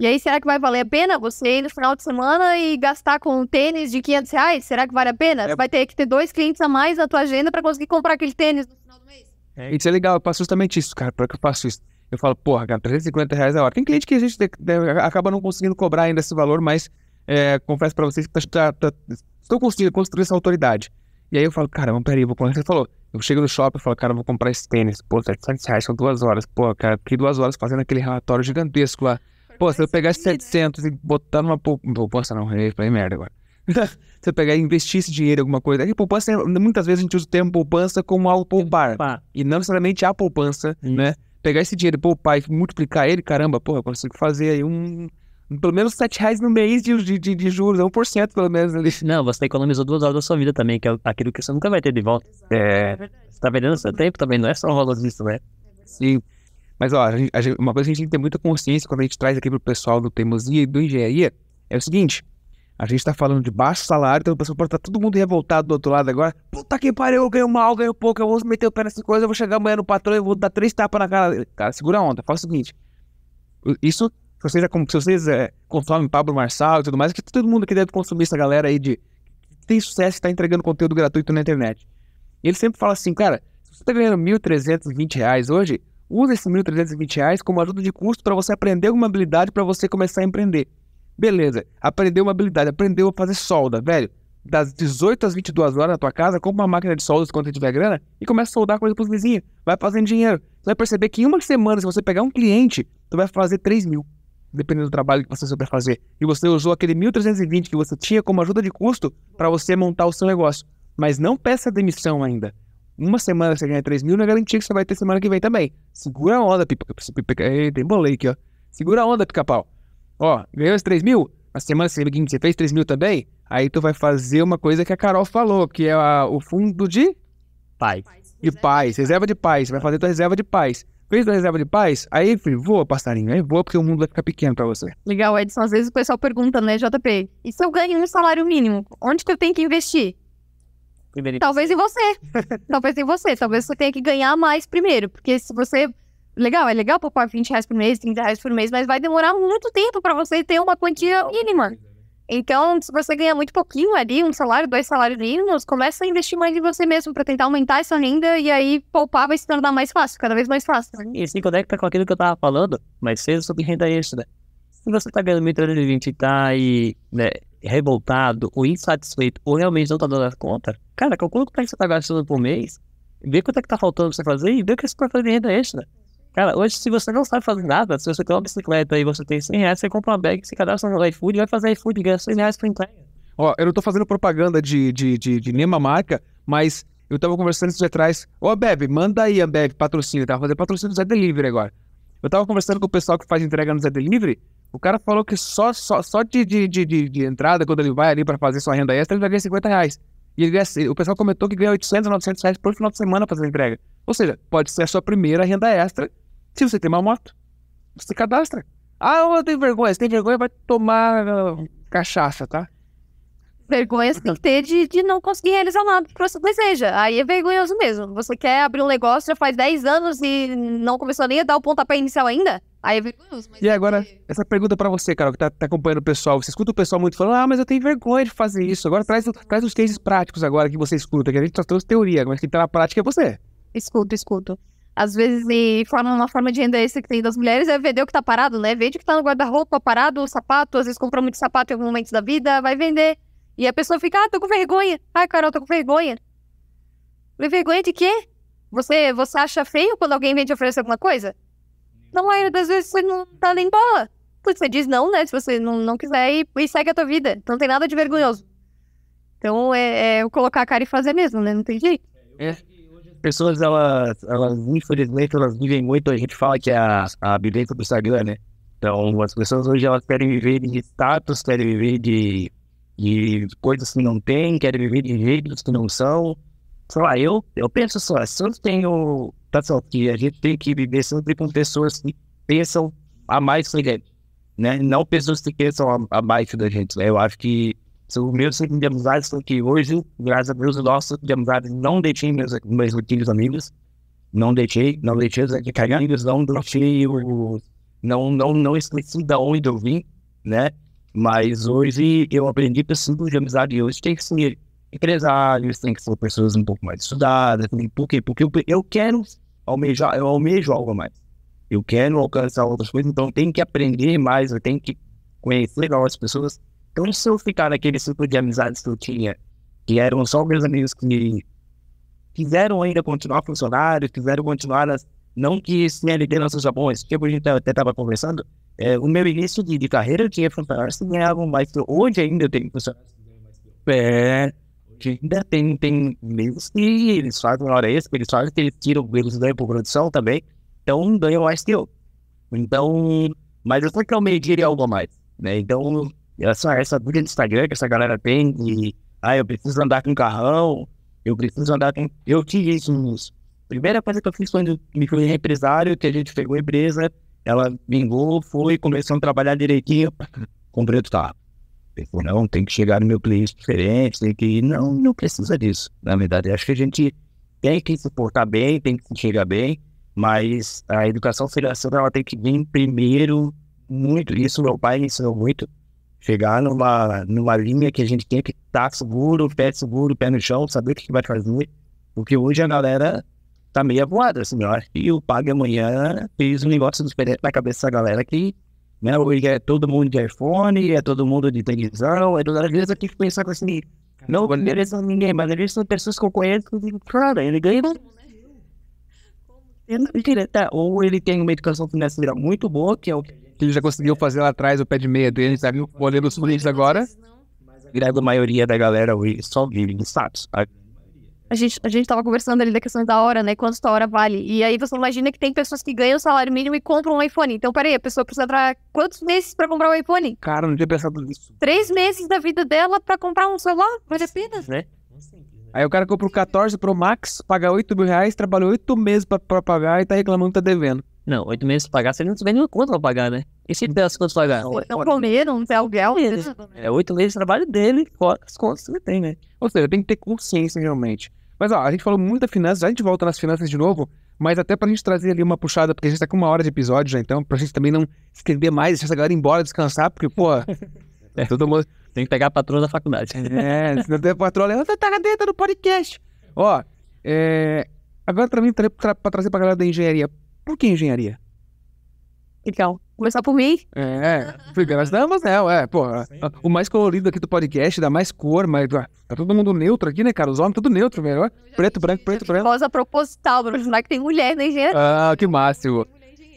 E aí, será que vai valer a pena você ir no final de semana e gastar com um tênis de 500 reais? Será que vale a pena? É. Você vai ter que ter dois clientes a mais na tua agenda pra conseguir comprar aquele tênis no final do mês. Isso é legal, eu faço justamente isso, cara. Por que eu faço isso? Eu falo, porra, cara, 350 reais a hora. Tem cliente que a gente de- de- acaba não conseguindo cobrar ainda esse valor, mas é, confesso pra vocês que tá, tá, tá- estou conseguindo construir essa autoridade. E aí eu falo, cara, vamos peraí, vou comprar. Você falou, eu chego no shopping e falo, cara, eu vou comprar esse tênis. Pô, 700 reais, são duas horas. Pô, cara, fiquei duas horas fazendo aquele relatório gigantesco lá. Pô, se eu pegar esses 700 e botar numa pou- poupança, não, eu falei merda agora. se eu pegar e investir esse dinheiro em alguma coisa. Aí poupança, muitas vezes a gente usa o termo poupança como algo poupar. Pá, E não necessariamente a poupança, Isso. né? Pegar esse dinheiro, poupar e multiplicar ele, caramba, porra, eu consigo fazer aí um. um- Pelo menos 7 reais no mês de, de, de, juros, 1% pelo menos ali. Não, você economizou duas horas da sua vida também, que é aquilo que você nunca vai ter de volta. É, Você tá vendendo seu tempo também, não é só o valor disso, né? sim. Mas ó, a gente- a gente- uma coisa que a gente tem que ter muita consciência quando a gente traz aqui pro pessoal do teimosia e do engenharia é o seguinte. A gente tá falando de baixo salário, então o pessoal pode estar todo mundo revoltado do outro lado agora. Puta que pariu, eu ganho mal, ganho pouco, eu vou meter o pé nessa coisa, eu vou chegar amanhã no patrão e vou dar três tapas na cara dele. Cara, segura a onda, faz o seguinte. Isso, se vocês, é se vocês é, consomem Pablo Marçal e tudo mais, que todo mundo aqui deve consumir essa galera aí de que tem sucesso e tá entregando conteúdo gratuito na internet. E ele sempre fala assim, cara, se você tá ganhando 1.320 reais hoje, usa esses 1.320 reais como ajuda de custo para você aprender alguma habilidade para você começar a empreender. Beleza, aprendeu uma habilidade, aprendeu a fazer solda, velho. Das 18 às 22 horas na tua casa, compra uma máquina de solda quando você tiver grana e começa a soldar coisa pros vizinhos. Vai fazendo dinheiro. Você vai perceber que em uma semana, se você pegar um cliente, tu vai fazer 3 mil. Dependendo do trabalho que você souber fazer. E você usou aquele 1.320 que você tinha como ajuda de custo para você montar o seu negócio. Mas não peça demissão ainda. Uma semana você ganha 3 mil, não é garantia que você vai ter semana que vem também. Segura a onda, pipa. Eita, embolei aqui, ó. Segura a onda, pica-pau. Ó, ganhou os 3 mil? Na semana seguinte você fez 3 mil também? Aí tu vai fazer uma coisa que a Carol falou, que é a- o fundo de, Pai. de paz, reserva de paz. Você vai fazer tua reserva de paz. Fez tua reserva de paz? Aí, filho, voa, passarinho. Aí voa porque o mundo vai ficar pequeno pra você. Legal, Edson. Às vezes o pessoal pergunta, né, JP? E se eu ganho um salário mínimo, onde que eu tenho que investir? Primeiro Talvez em você. Talvez em você. Talvez você tenha que ganhar mais primeiro. Porque se você. Legal, é legal poupar 20 reais por mês, 30 reais por mês, mas vai demorar muito tempo pra você ter uma quantia mínima. Então, se você ganha muito pouquinho ali, um salário, dois salários mínimos, começa a investir mais em você mesmo pra tentar aumentar essa renda e aí poupar vai se tornar mais fácil, cada vez mais fácil. né? E se conecta com aquilo que eu tava falando, mas cedo sobre renda extra. Se você tá ganhando 1.320 e tá aí, né, revoltado ou insatisfeito ou realmente não tá dando as contas, cara, calcula quanto é que você tá gastando por mês, vê quanto é que tá faltando pra você fazer e vê o que você pode fazer de renda extra. Cara, hoje se você não sabe fazer nada, se você tem uma bicicleta e você tem 100 reais, você compra uma bag, se cadastra no iFood, vai fazer iFood e ganha 100 reais por entrega. Ó, eu não tô fazendo propaganda de, de, de, de nenhuma marca, mas eu tava conversando isso atrás. Ô, Ambev, manda aí, Ambev, patrocínio, tá? Fazer patrocínio do Zé Delivery agora. Eu tava conversando com o pessoal que faz entrega no Zé Delivery, o cara falou que só, só, só de, de, de, de, entrada, quando ele vai ali pra fazer sua renda extra, ele vai ganhar 50 reais. E ele o pessoal comentou que ganha 800, 900 reais por final de semana pra fazer entrega. Ou seja, pode ser a sua primeira renda extra se você tem uma moto. Você cadastra. Ah, eu tenho vergonha. Se tem vergonha, vai tomar ah, cachaça, tá? Vergonha você tem que ter de, de não conseguir realizar nada que você deseja. Aí é vergonhoso mesmo. Você quer abrir um negócio já faz 10 anos e não começou nem a dar o pontapé inicial ainda? Aí é vergonhoso. E é agora, porque- essa pergunta pra você, Carol, que tá, tá acompanhando o pessoal. Você escuta o pessoal muito falando, ah, mas eu tenho vergonha de fazer isso. Agora traz, traz os cases práticos agora que você escuta, que a gente só trouxe teoria, mas quem tá na prática é você. Escuto, escuto. às vezes, e forma uma forma de renda extra que tem das mulheres é vender o que tá parado, né? Vende o que tá no guarda-roupa parado, o sapato, às vezes comprou muito sapato em algum momento da vida, vai vender. E a pessoa fica, ah, tô com vergonha. Ai, Carol, tô com vergonha. Falei, vergonha de quê? Você, você acha feio quando alguém vem te oferecer alguma coisa? Na maioria das vezes você não tá nem bola. Você diz não, né? Se você não, não quiser e, e segue a tua vida. Não tem nada de vergonhoso. Então é, é colocar a cara e fazer mesmo, né? Não tem jeito. É. Pessoas, elas, elas, infelizmente, elas vivem muito, a gente fala que é a, a vivência do Instagram, né? Então, as pessoas hoje, elas querem viver de status, querem viver de, de coisas que não tem, querem viver de jeitos que não são. Sei lá, eu, eu penso só, se eu tenho, tá só, que a gente tem que viver sempre com pessoas que pensam a mais que a gente, né? Não pessoas que pensam abaixo da gente? Eu acho que o meu ciclo de amizades que hoje, graças a Deus, o nosso de amizades não deixei meus, meus antigos amigos. Não deixei, não deixei os amigos, não deixei o. Não, não, não esqueci de onde eu vim, né? Mas hoje eu aprendi ciclo de amizade hoje tem que ser empresários, tem que ser pessoas um pouco mais estudadas. Por quê? Porque eu, eu quero almejar, eu almejo algo mais. Eu quero alcançar outras coisas, então tenho que aprender mais, eu tenho que conhecer novas pessoas então, se eu ficar naquele ciclo de amizades que eu tinha, que eram só meus amigos que quiseram ainda continuar funcionários, quiseram continuar. Não que CLT não seja bom, esse tipo a gente até estava conversando. É, o meu início de, de carreira eu tinha funcionários que ganhavam mais que eu. Hoje ainda eu tenho funcionários que que eu. É, ainda tem, tem amigos que eles fazem hora extra, eles fazem que eles tiram, eles ganham por produção também, então ganham mais que eu. Então, mas eu sempre almejei algo a mais, né? Então, essa, essa dúvida de Instagram que essa galera tem de, ah, eu preciso andar com carrão, eu preciso andar com. Eu tive isso. Primeira coisa que eu fiz quando me fui empresário, que a gente pegou a empresa, ela vingou, foi, começou a trabalhar direitinho, comprei outro carro. Pensei, não, tem que chegar no meu cliente diferente, tem que. Não, não precisa disso. Na verdade, acho que a gente tem que se portar bem, tem que chegar bem, mas a educação financeira ela tem que vir primeiro, muito. Isso meu pai ensinou muito chegar numa, numa linha que a gente tem que estar tá seguro, pé seguro, pé no chão, saber o que, vai fazer. Porque hoje a galera tá meio voada, assim, eu acho que o Pague amanhã fez um negócio diferente na cabeça da galera que, né, hoje é todo mundo de iPhone, é todo mundo de televisão, é toda vez aqui que pensar assim, não merece ninguém, mas eles são pessoas que eu conheço que dizem, cara, ele ganha ou ele tem uma educação financeira muito boa, que é o que que ele já conseguiu fazer lá atrás o pé de meia dele, sabe? Olhando os políticos agora. A grande maioria da galera só vive de status. A gente, a gente tava conversando ali da questão da hora, né? Quanto a hora vale. E aí você imagina que tem pessoas que ganham o salário mínimo e compram um iPhone. Então, peraí, a pessoa precisa entrar quantos meses pra comprar um iPhone? Cara, não tinha pensado nisso. Três meses da vida dela pra comprar um celular? Vale a pena? Né? Aí o cara compra o 14 Pro Max, paga 8 mil reais, trabalhou 8 meses pra, pra pagar e tá reclamando que tá devendo. Não, oito meses pra pagar, você não tiver nenhuma conta pra pagar, né? E se der as contas pra pagar? Não comer, não ter aluguel. É oito meses de trabalho dele, fora as contas que ele tem, né? Ou seja, tem que ter consciência realmente. Mas ó, a gente falou muito da finanças, a gente volta nas finanças de novo, mas até pra gente trazer ali uma puxada, porque a gente tá com uma hora de episódio já, então, pra gente também não estender mais, deixar essa galera embora, descansar, porque, pô, é, todo mundo tem que pegar a patroa da faculdade. É, se não tem a patroa, ela tá dentro do podcast. Ó, é, agora pra mim, pra, pra trazer pra galera da engenharia, por que engenharia? Então, começar por mim. É, nós damos, né? Ué, pô, o mais colorido aqui do podcast, dá mais cor, mas tá todo mundo neutro aqui, né, cara? Os homens tudo neutro, melhor. Preto, branco, preto, branco. Rosa proposital, pra mostrar que tem mulher na engenharia. Ah, que máximo.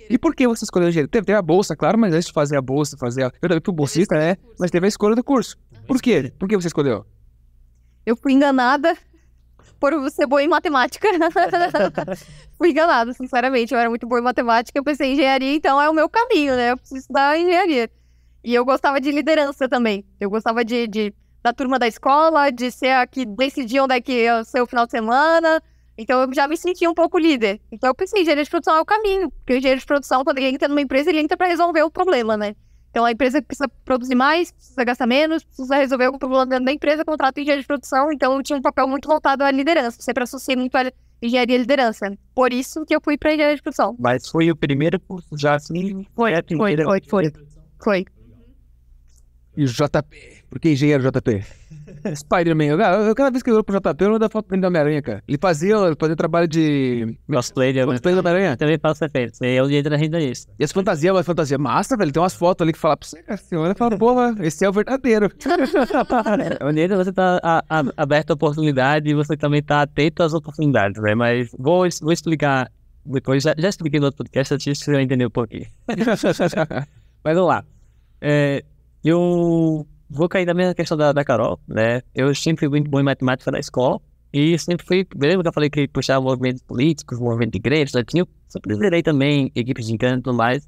E por que você escolheu engenharia? Teve, teve a bolsa, claro, mas antes de fazer a bolsa, fazer a... Eu também fui bolsista, né? Mas teve a escolha do curso. Por quê? Por que você escolheu? Eu fui enganada por ser boa em matemática. Fui enganada, sinceramente. Eu era muito boa em matemática. Eu pensei, engenharia, então é o meu caminho, né? Eu preciso estudar engenharia. E eu gostava de liderança também. Eu gostava de, de da turma da escola, de ser a que decidia onde é que ia ser o final de semana. Então eu já me sentia um pouco líder. Então eu pensei, engenharia de produção é o caminho. Porque o engenheiro de produção, quando ele entra numa empresa, ele entra para resolver o problema, né? Então a empresa precisa produzir mais, precisa gastar menos, precisa resolver algum problema dentro da empresa, contrata engenheiro de produção. Então eu tinha um papel muito voltado à liderança. Sempre associei muito a engenharia e liderança. Por isso que eu fui para engenharia de produção. Mas foi o primeiro curso já assim? Foi, foi, foi, foi. Foi. E o JP. Por que engenheiro JP? Spider-Man. Eu, eu, cada vez que eu olho pro JP, eu lembro da foto dele do Homem-Aranha, cara. Ele fazia, ele fazia trabalho de. Cosplay de Cosplay do Homem-Aranha. Também faço efeitos. É o jeito da renda isso. E as fantasias, uma fantasia massa, velho. Tem umas fotos ali que fala pra você, cara. Você olha e fala, porra, esse é o verdadeiro. É maneiro você tá a- a- aberto à oportunidade e você também tá atento às oportunidades, né? Mas vou, vou explicar depois. Já, já expliquei no outro podcast, tinha que entender um pouquinho. Mas vamos lá. É, eu vou cair na mesma questão da, da Carol, né? Eu sempre fui muito bom em matemática na escola. E sempre fui, lembra que eu falei que puxava movimentos políticos, movimento de igreja, eu tinha, sempre liderei também equipes de encanto e tudo mais.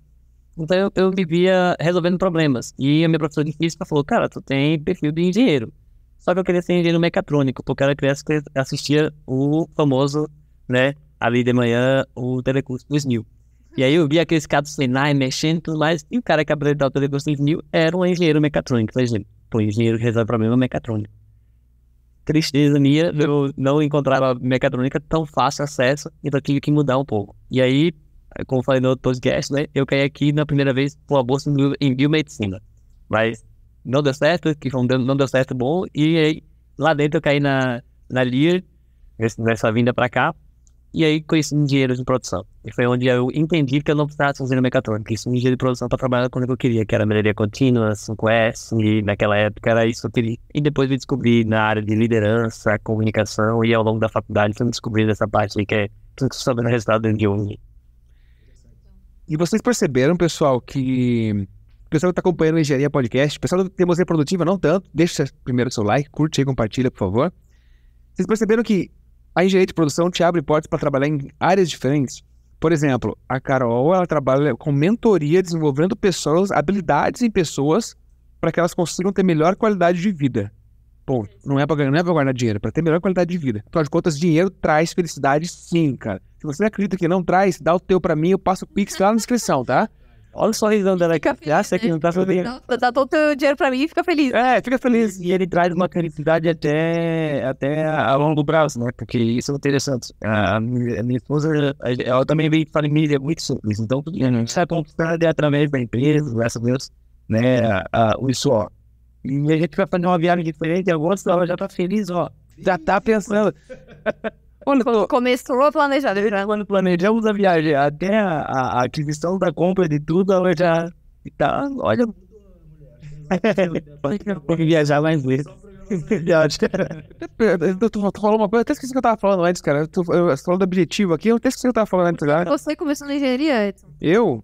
Então eu, eu vivia resolvendo problemas. E a minha professora de física falou, cara, tu tem perfil de engenheiro. Só que eu queria ser engenheiro mecatrônico, porque era criança que assistia o famoso, né, ali de manhã, o Telecurso 2000. E aí eu via aqueles do Senai mexendo e tudo mais, e o cara que apresentava o Telecurso 2000 era um engenheiro mecatrônico. Por exemplo, pô, engenheiro que resolve problema mecatrônico. Tristeza minha, eu não encontrava mecatrônica tão fácil acesso, então tive que mudar um pouco. E aí, como falei no outro podcast, né, eu caí aqui na primeira vez com a bolsa em bio- em biomedicina. Mas não deu certo, que um- não deu certo bom, e aí lá dentro eu caí na, na nesse- nessa vinda pra cá, e aí conheci engenheiros de produção. E foi onde eu entendi que eu não precisava ser engenheiro mecatrônico, isso engenheiro de produção para trabalhar quando eu queria, que era melhoria contínua, 5S, e naquela época era isso que eu queria. E depois me descobri na área de liderança, comunicação, e ao longo da faculdade fui me descobrindo essa parte aí que é que sabendo o resultado de hoje. E vocês perceberam, pessoal, que o pessoal que tá acompanhando o Engenharia Podcast, o pessoal da Teimosia Produtiva não tanto, deixa primeiro o seu like, curte aí, compartilha, por favor. Vocês perceberam que a engenharia de produção te abre portas para trabalhar em áreas diferentes? Por exemplo, a Carol, ela trabalha com mentoria, desenvolvendo pessoas, habilidades em pessoas, para que elas consigam ter melhor qualidade de vida. Ponto. Não é para é guardar dinheiro, é para ter melhor qualidade de vida. Afinal de contas, dinheiro traz felicidade sim, cara. Se você acredita que não traz, dá o teu para mim, eu passo o Pix lá na descrição, tá? Olha o sorrisão dela aqui. Fica Acha que não tá feliz. Dá, todo o dinheiro pra mim e fica feliz. É, fica feliz. E ele traz uma felicidade até, até a longo prazo, né? Porque isso é interessante. A minha, a minha esposa, ela também veio de família muito simples. Então, a gente sabe conquistar é através da empresa, graças a Deus, né? A, a, o isso, ó. E a gente vai fazer uma viagem diferente, agosto, ela já tá feliz, ó. Já tá pensando. Tô... Começou a planejar. Quando planejamos a viagem, até a, a, aquisição da compra de tudo, ela já tá, olha. Tem que viajar mais vezes. eu tô falando uma coisa, até esqueci o que eu tava falando antes, cara. Eu tô, eu, você falou do objetivo aqui, eu até esqueci o que eu tava falando antes agora. Você começou na engenharia, Edson? Eu?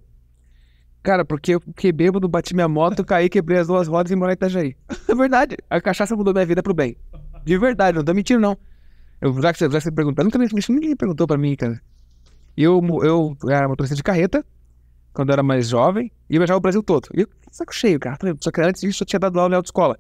Cara, porque eu fiquei bêbado, bati minha moto, caí, quebrei as duas rodas e morei em Itajaí. É verdade. A cachaça mudou minha vida pro bem. De verdade, não tô mentindo, não. Já que você, já que você perguntou, nunca me, ninguém perguntou pra mim, cara. Eu, eu era motorista de carreta, quando eu era mais jovem, e eu viajava o Brasil todo. E eu saco cheio, cara. Só que antes disso eu tinha dado aula em autoescola.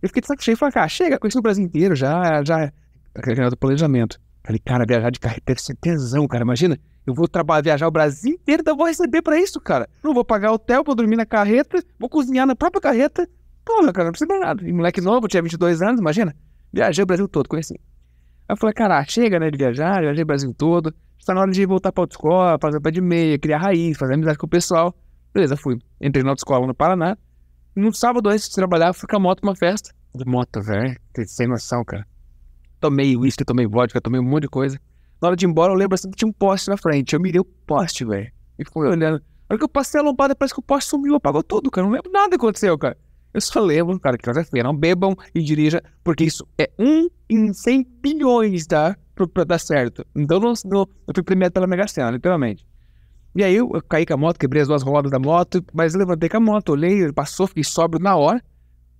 Eu fiquei de saco cheio e falei, cara, chega, conheci o Brasil inteiro já, já. Aquele do planejamento. Falei, cara, viajar de carreta deve ser tesão, cara. Imagina, eu vou trabalhar, viajar o Brasil inteiro, então eu vou receber pra isso, cara. Não vou pagar hotel, vou dormir na carreta, vou cozinhar na própria carreta. Porra, cara, não precisa de nada. E moleque novo, tinha 22 anos, imagina. Viajei o Brasil todo, conheci. Eu falei, cara, chega, né, de viajar, viajei o Brasil todo. Está na hora de voltar pra autoescola, fazer pé de meia, criar raiz, fazer amizade com o pessoal. Beleza, fui. Entrei na autoescola no Paraná. No sábado, antes de trabalhar, fui com a moto pra uma festa. De moto, velho. Sem noção, cara. Tomei uísque, tomei vodka, tomei um monte de coisa. Na hora de ir embora, eu lembro assim que tinha um poste na frente. Eu mirei o poste, velho. E fui olhando. Na hora que eu passei a lombada, parece que o poste sumiu, apagou tudo, cara. Não lembro nada que aconteceu, cara. Eu só lembro, cara, que é feia. Não bebam e dirija, porque isso é um em 100 bilhões, tá? Pra, pra dar certo. Então não, não, eu fui premiado pela Mega Sena, literalmente. E aí eu, eu caí com a moto, quebrei as duas rodas da moto, mas levantei com a moto, olhei, ele passou, fiquei sóbrio na hora.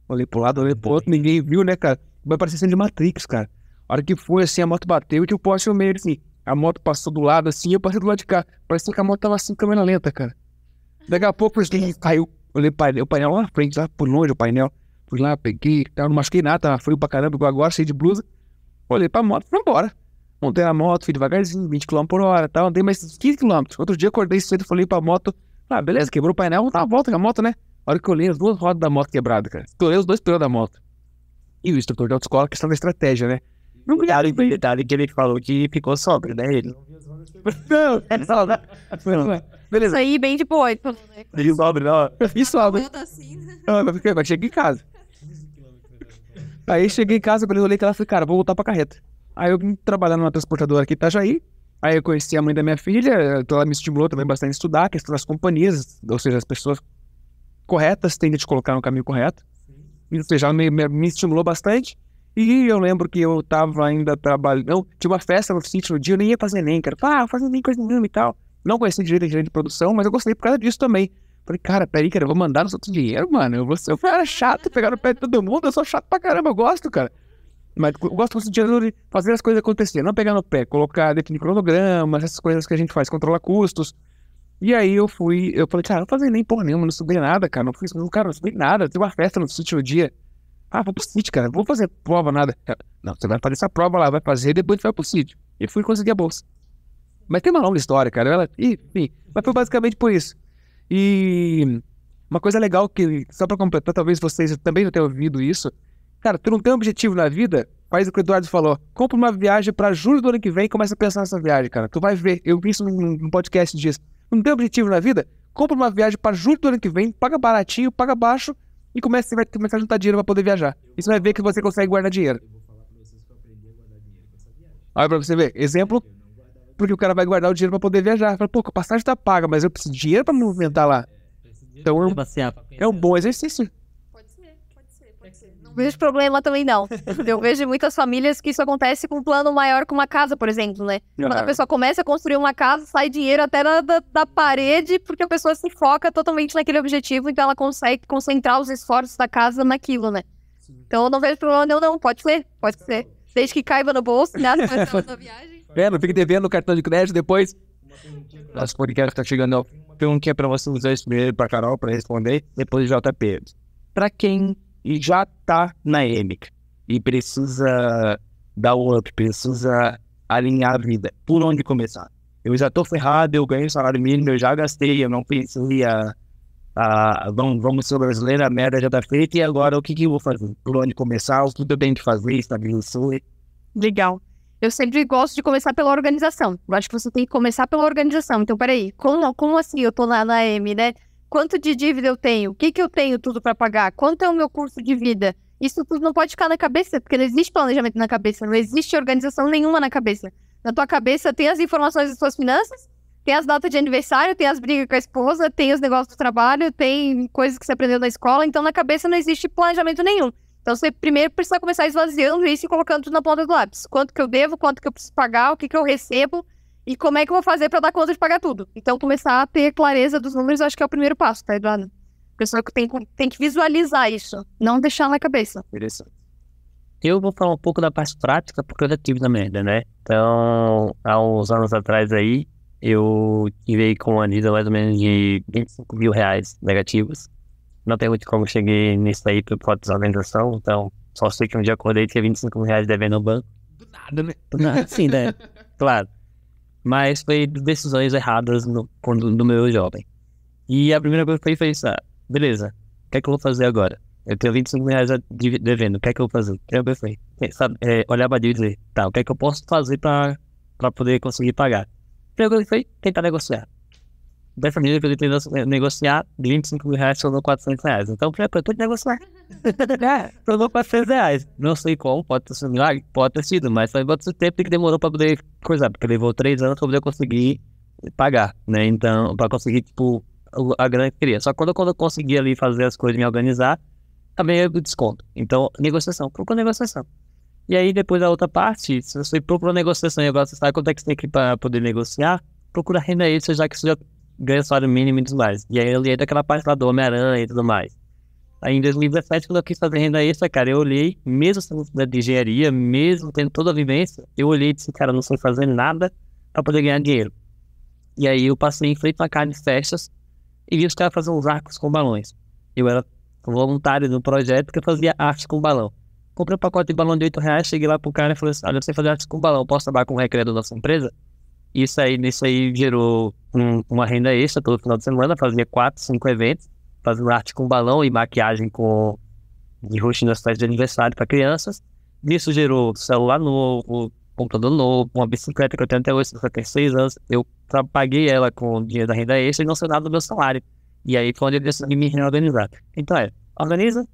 Olhei pro lado, olhei pro outro, ninguém viu, né, cara? Vai parecer cena de Matrix, cara. A hora que foi, assim, a moto bateu e tinha o poste no meio, assim. A moto passou do lado, assim, eu passei do lado de cá. Parecia que a moto tava assim, câmera lenta, cara. Daqui a pouco, assim, caiu. Olhei o painel, o painel lá na frente, lá por longe o painel. Fui lá, peguei, tava, não machuquei nada, tava frio pra caramba, igual agora, cheio de blusa. Olhei pra moto, fui embora. Montei na moto, fui devagarzinho, 20 km por hora, tal, andei mais 15 km. Outro dia acordei cedo, falei pra moto, ah, beleza, quebrou o painel, vamos dar uma volta com a moto, né? A hora que eu olhei, as duas rodas da moto quebradas, cara. Estourei os dois pneus da moto. E o instrutor de autoescola, questão da estratégia, né? Não detalhe, detalhe que ele falou que ficou sóbrio, né? Ele Não, é só, né? Beleza. Isso aí, bem de boa. então, né? Ele sobe, não. Isso, abre. Assim, né? Ah, mas cheguei em casa. Aí cheguei em casa, eu olhei que ela falei, cara, vou voltar pra carreta. Aí eu vim trabalhar numa transportadora aqui em Itajaí. Aí eu conheci a mãe da minha filha, então ela me estimulou também bastante a estudar, a questão das companhias, ou seja, as pessoas corretas tendem a te colocar no caminho correto. E, Ou seja, ela me, me, me estimulou bastante. E eu lembro que eu tava ainda trabalhando. Tinha uma festa no sítio no dia, eu nem ia fazer nem, cara. Ah, fazer nem coisa nenhuma e tal. Não conhecia direito a gerente de produção, mas eu gostei por causa disso também. Falei, cara, peraí, cara, eu vou mandar nos outros dinheiro, mano. Eu, vou ser, eu era chato pegar no pé de todo mundo, eu sou chato pra caramba, eu gosto, cara. Mas eu gosto do dinheiro de fazer as coisas acontecer, não pegar no pé, colocar, definir cronogramas, essas coisas que a gente faz, controlar custos. E aí eu fui, eu falei, cara, não fazer nem porra nenhuma, não subi nada, cara. Não fiz, cara, não subi nada. Tem uma festa no no dia. Ah, vou pro sítio, cara, vou fazer prova, nada. Não, você vai fazer essa prova lá, vai fazer depois vai pro sítio. E fui conseguir a bolsa. Mas tem uma longa história, cara. Ela, enfim, mas foi basicamente por isso. E uma coisa legal que, só pra completar, talvez vocês também não tenham ouvido isso. Cara, tu não tem um objetivo na vida, faz o que o Eduardo falou. Compra uma viagem pra julho do ano que vem e começa a pensar nessa viagem, cara. Tu vai ver, eu vi isso num, num podcast disso. Não tem objetivo na vida? Compra uma viagem pra julho do ano que vem, paga baratinho, paga baixo e começa, você vai começar a juntar dinheiro pra poder viajar. E você vai ver que você consegue guardar dinheiro. Olha pra você ver. Exemplo, porque o cara vai guardar o dinheiro pra poder viajar. Fala, pô, a passagem tá paga, mas eu preciso de dinheiro pra movimentar lá. Então é um- passear pra É um bom exercício. Pode ser, pode ser, pode ser. Não vejo problema também, não. Eu vejo muitas famílias que isso acontece com um plano maior que uma casa, por exemplo, né? Quando a pessoa começa a construir uma casa, sai dinheiro até da, da, da parede, porque a pessoa se foca totalmente naquele objetivo, então ela consegue concentrar os esforços da casa naquilo, né? Então eu não vejo problema nenhum, não. Pode ser, pode ser. Desde que caiba no bolso, né? na viagem. É, não fique devendo no cartão de crédito depois. Nosso podcast tá chegando ao perguntinha pra vocês dois primeiro pra Carol pra responder, depois o JP. Pra quem já tá na EMIC e precisa dar o up, precisa alinhar a vida, por onde começar? Eu já tô ferrado, eu ganho salário mínimo, eu já gastei, eu não pensei a, a vamos, vamos ser brasileiro, a merda já tá feita e agora o que que eu vou fazer? Por onde começar? O que eu tenho que fazer? Estabilização? Legal. Eu sempre gosto de começar pela organização. Eu acho que você tem que começar pela organização. Então, peraí, como, como assim eu tô na, na M, né? Quanto de dívida eu tenho? O que, que eu tenho tudo para pagar? Quanto é o meu custo de vida? Isso tudo não pode ficar na cabeça, porque não existe planejamento na cabeça, não existe organização nenhuma na cabeça. Na tua cabeça tem as informações das suas finanças, tem as datas de aniversário, tem as brigas com a esposa, tem os negócios do trabalho, tem coisas que você aprendeu na escola, então na cabeça não existe planejamento nenhum. Então você primeiro precisa começar esvaziando isso e colocando tudo na ponta do lápis. Quanto que eu devo, quanto que eu preciso pagar, o que que eu recebo e como é que eu vou fazer para dar conta de pagar tudo. Então começar a ter clareza dos números, acho que é o primeiro passo, tá, Eduardo? A pessoa que tem, tem que visualizar isso, não deixar na cabeça. Interessante. Eu vou falar um pouco da parte prática, porque eu já tive na merda, né? Então, há uns anos atrás aí, eu tive com uma dívida mais ou menos de 25 mil reais negativos. Não tem muito como cheguei nisso aí por falta de organização, então só sei que um dia acordei e tinha 25 mil reais devendo no banco. Do nada, né? Não, Sim, né? Claro. Mas foi decisões erradas no, no meu jovem. E a primeira coisa que foi pensar, beleza, o que é que eu vou fazer agora? Eu tenho 25 mil reais devendo, o que é que eu vou fazer? Eu pensei, sabe, é, olhar pra dívida e dizer, tá, o que é que eu posso fazer pra, pra poder conseguir pagar? A primeira coisa que foi tentar negociar. Dessa maneira que eu tentei nego- negociar, de 25 mil reais tornou 400 reais. Então, primeira coisa, pode negociar. é, tornou 400 reais. Não sei como, pode ter sido um milagre, pode ter sido, mas foi muito tempo que demorou pra poder coisar, porque levou três anos pra poder conseguir pagar, né? Então, pra conseguir, tipo, a grana que queria. Só que quando, quando eu consegui ali fazer as coisas, me organizar, também eu desconto. Então, negociação, procura negociação. E aí, depois a outra parte, se você procura negociação e agora você sabe quanto é que você tem que pra poder negociar, procura renda extra, já que você já ganha salário mínimo e tudo mais. E aí, ali entra aquela parte lá do Homem-Aranha e tudo mais. Aí, em 2017, quando eu quis fazer renda extra, cara, eu olhei, mesmo sendo de engenharia, mesmo tendo toda a vivência, eu olhei e disse, cara, eu não sei fazer nada pra poder ganhar dinheiro. E aí, eu passei em frente a de festas e vi os caras fazendo uns arcos com balões. Eu era voluntário no projeto que eu fazia arte com balão. Comprei um pacote de balão de 8 reais, cheguei lá pro cara e falei assim, olha, eu sei fazer arte com balão, posso trabalhar com o recreio da nossa empresa? Isso aí, nisso aí gerou um- uma renda extra todo final de semana, fazia 4, 5 eventos, fazendo arte com balão e maquiagem com de rosto nas festas de aniversário para crianças. Nisso gerou celular novo, computador novo, uma bicicleta que eu tenho até hoje, 56 anos. Eu paguei ela com o dinheiro da renda extra e não sei nada do meu salário. E aí foi onde eu decidi me reorganizar. Então é, organiza,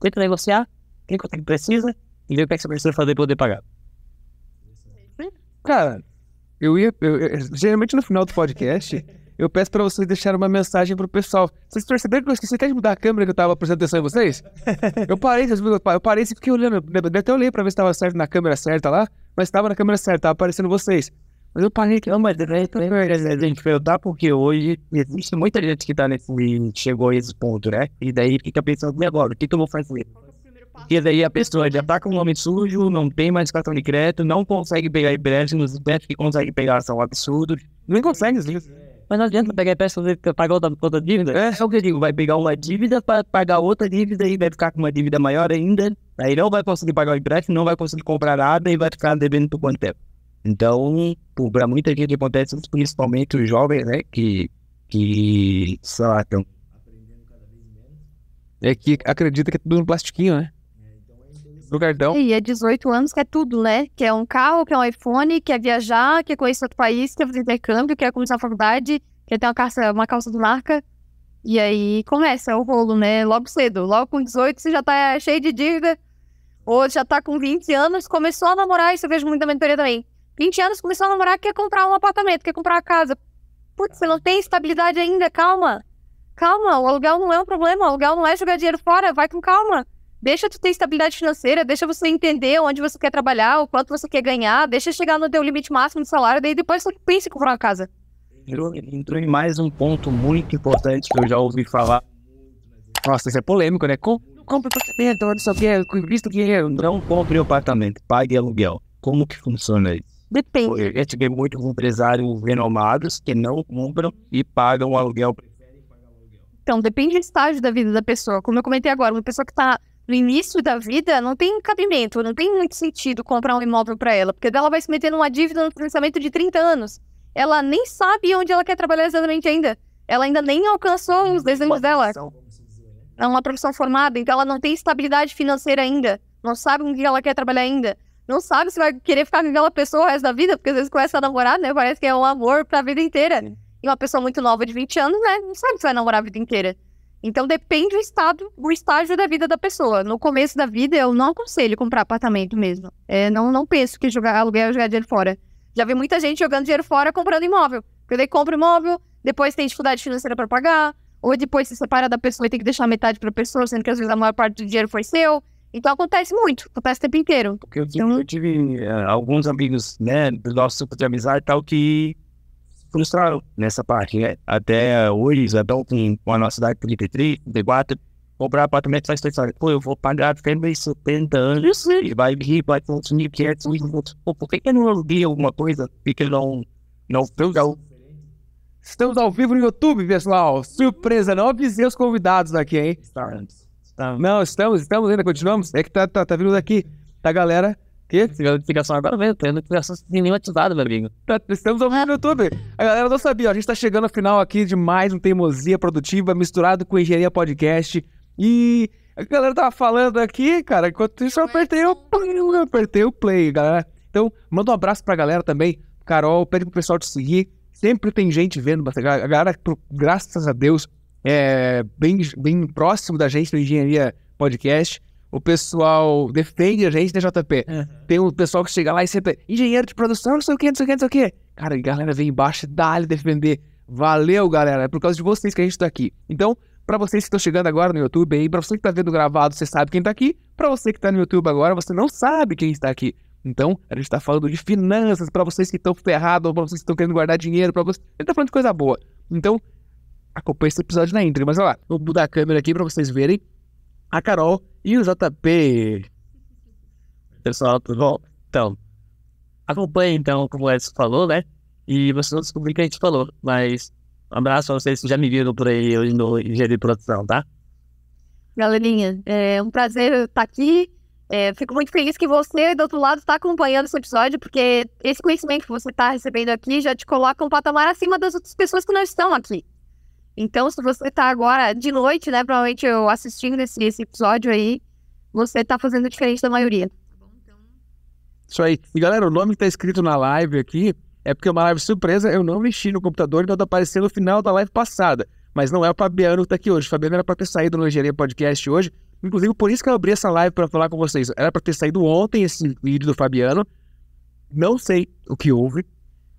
tenta negociar, quem que precisa e vê o que, é que você precisa fazer para poder pagar. Cara, eu ia. eu- eu- geralmente no final do podcast, eu peço pra vocês deixarem uma mensagem pro pessoal. Vocês perceberam que eu esqueci até de mudar a câmera que eu tava prestando atenção em vocês? Eu parei, eu parei e fiquei olhando. Eu até olhei pra ver se tava certo na câmera certa lá, mas tava na câmera certa, tava aparecendo vocês. Mas eu parei aqui. Não, mas a gente perguntar porque hoje existe muita gente que tá nesse chegou a esse ponto, né? E daí fica pensando, e agora, o que, que eu vou fazer? E daí a pessoa já tá com o nome sujo, não tem mais cartão de crédito, não consegue pegar empréstimos, os empréstimos que consegue pegar são absurdos. Nem consegue, assim. Mas não adianta pegar empréstimo e pagar outra, outra dívida. É, é o que eu digo, vai pegar uma dívida para pagar outra dívida e vai ficar com uma dívida maior ainda. Aí não vai conseguir pagar o empréstimo, não vai conseguir comprar nada e vai ficar devendo por quanto tempo. Então, para muita gente acontece isso, principalmente os jovens, né, que, que sei lá, estão É que acredita que é tudo no plastiquinho, né? No cartão. E é 18 anos que é tudo, né? Que é um carro, que é um iPhone, quer viajar, quer conhecer outro país, quer fazer intercâmbio, quer começar a faculdade, quer ter uma calça, uma calça de marca. E aí começa o rolo, né? Logo cedo. Logo com 18 você já tá cheio de dívida. Ou já tá com 20 anos, começou a namorar, isso eu vejo muito na mentoria também. 20 anos, começou a namorar, quer comprar um apartamento, quer comprar uma casa. Putz, você não tem estabilidade ainda, calma. Calma, o aluguel não é um problema, o aluguel não é jogar dinheiro fora, vai com calma. Deixa tu ter estabilidade financeira, deixa você entender onde você quer trabalhar, o quanto você quer ganhar, deixa chegar no teu limite máximo de salário, daí depois você pensa em comprar uma casa. entrou, entrou em mais um ponto muito importante que eu já ouvi falar. Nossa, isso é polêmico, né? Com... Compra apartamento, não sei o que, visto que é. Não compre apartamento, pague aluguel. Como que funciona isso? Depende. Eu já tive muitos empresários renomados que não compram e pagam o aluguel. Então, depende do estágio da vida da pessoa. Como eu comentei agora, uma pessoa que tá no início da vida não tem cabimento, não tem muito sentido comprar um imóvel para ela, porque ela vai se meter numa dívida no financiamento de 30 anos. Ela nem sabe onde ela quer trabalhar exatamente ainda. Ela ainda nem alcançou os desejos dela. É uma profissão formada, então ela não tem estabilidade financeira ainda. Não sabe que ela quer trabalhar ainda. Não sabe se vai querer ficar com aquela pessoa o resto da vida, porque às vezes começa a namorar, né? Parece que é um amor pra vida inteira. E uma pessoa muito nova de 20 anos, né? Não sabe se vai namorar a vida inteira. Então depende do estado, do estágio da vida da pessoa. No começo da vida, eu não aconselho comprar apartamento mesmo. É, não, não penso que jogar aluguel é jogar dinheiro fora. Já vi muita gente jogando dinheiro fora comprando imóvel. Porque daí compra imóvel, depois tem dificuldade financeira pra pagar, ou depois se separa da pessoa e tem que deixar metade pra pessoa, sendo que às vezes a maior parte do dinheiro foi seu. Então acontece muito, acontece o tempo inteiro. Porque eu tive, Então- eu tive eh, alguns amigos, né, do nosso grupo de amizade e tal, que frustraram nessa parte, né? Até hoje, estão com, a nossa idade 33, 34, comprar apartamento faz pensar, pô, eu vou pagar até meus 70 anos e vai vir, vai consumir 500 mil. Pô, por que eu não aluguei alguma coisa? Por que que eu não, não fiz algo? Estamos ao vivo no YouTube, pessoal. Surpresa, não avisei os convidados aqui, hein? Tá, Não, estamos, estamos ainda, continuamos. É que tá, tá, tá vindo daqui. Tá, galera? Que? Essa notificação agora mesmo, tem notificação sem nenhum meu amigo. Tá- estamos ao vivo no YouTube. A galera não sabia, ó, a gente tá chegando ao final aqui de mais um Teimosia Produtiva misturado com Engenharia Podcast. E a galera tava falando aqui, cara, enquanto isso eu apertei o play, eu apertei o play, galera. Então, manda um abraço pra galera também. Carol, pede pro pessoal te seguir. Sempre tem gente vendo, a galera, graças a Deus, é bem, bem próximo da gente no Engenharia Podcast. O pessoal defende a gente, né, JP? Tem um pessoal que chega lá e sempre, engenheiro de produção, não sei o que, não sei o que, não sei o que. Cara, a galera vem embaixo e dá-lhe defender. Valeu, galera. É por causa de vocês que a gente tá aqui. Então, pra vocês que estão chegando agora no YouTube aí, pra você que tá vendo gravado, você sabe quem tá aqui. Pra você que tá no YouTube agora, você não sabe quem está aqui. Então, a gente tá falando de finanças, pra vocês que estão ferrados, ou pra vocês que estão querendo guardar dinheiro, pra vocês. A gente tá falando de coisa boa. Então, acompanhe esse episódio na intro. Mas olha lá, vou mudar a câmera aqui pra vocês verem a Carol e o JP. Pessoal, tudo bom? Então, acompanhe então, como o Edson falou, né? E vocês vão descobrir o que a gente falou. Mas um abraço pra vocês que já me viram por aí hoje no Engenharia de Produção, tá? Galerinha, é um prazer estar aqui. É, fico muito feliz que você, do outro lado, está acompanhando esse episódio, porque esse conhecimento que você está recebendo aqui já te coloca um patamar acima das outras pessoas que não estão aqui. Então, se você está agora de noite, né, provavelmente eu assistindo esse, esse episódio aí, você está fazendo diferente da maioria. Isso aí. E galera, o nome que tá escrito na live aqui é porque é uma live surpresa. Eu não mexi no computador, então tá aparecendo no final da live passada. Mas não é o Fabiano que tá aqui hoje. O Fabiano era pra ter saído no Engenharia Podcast hoje. Inclusive, por isso que eu abri essa live pra falar com vocês. Era pra ter saído ontem esse vídeo do Fabiano. Não sei o que houve.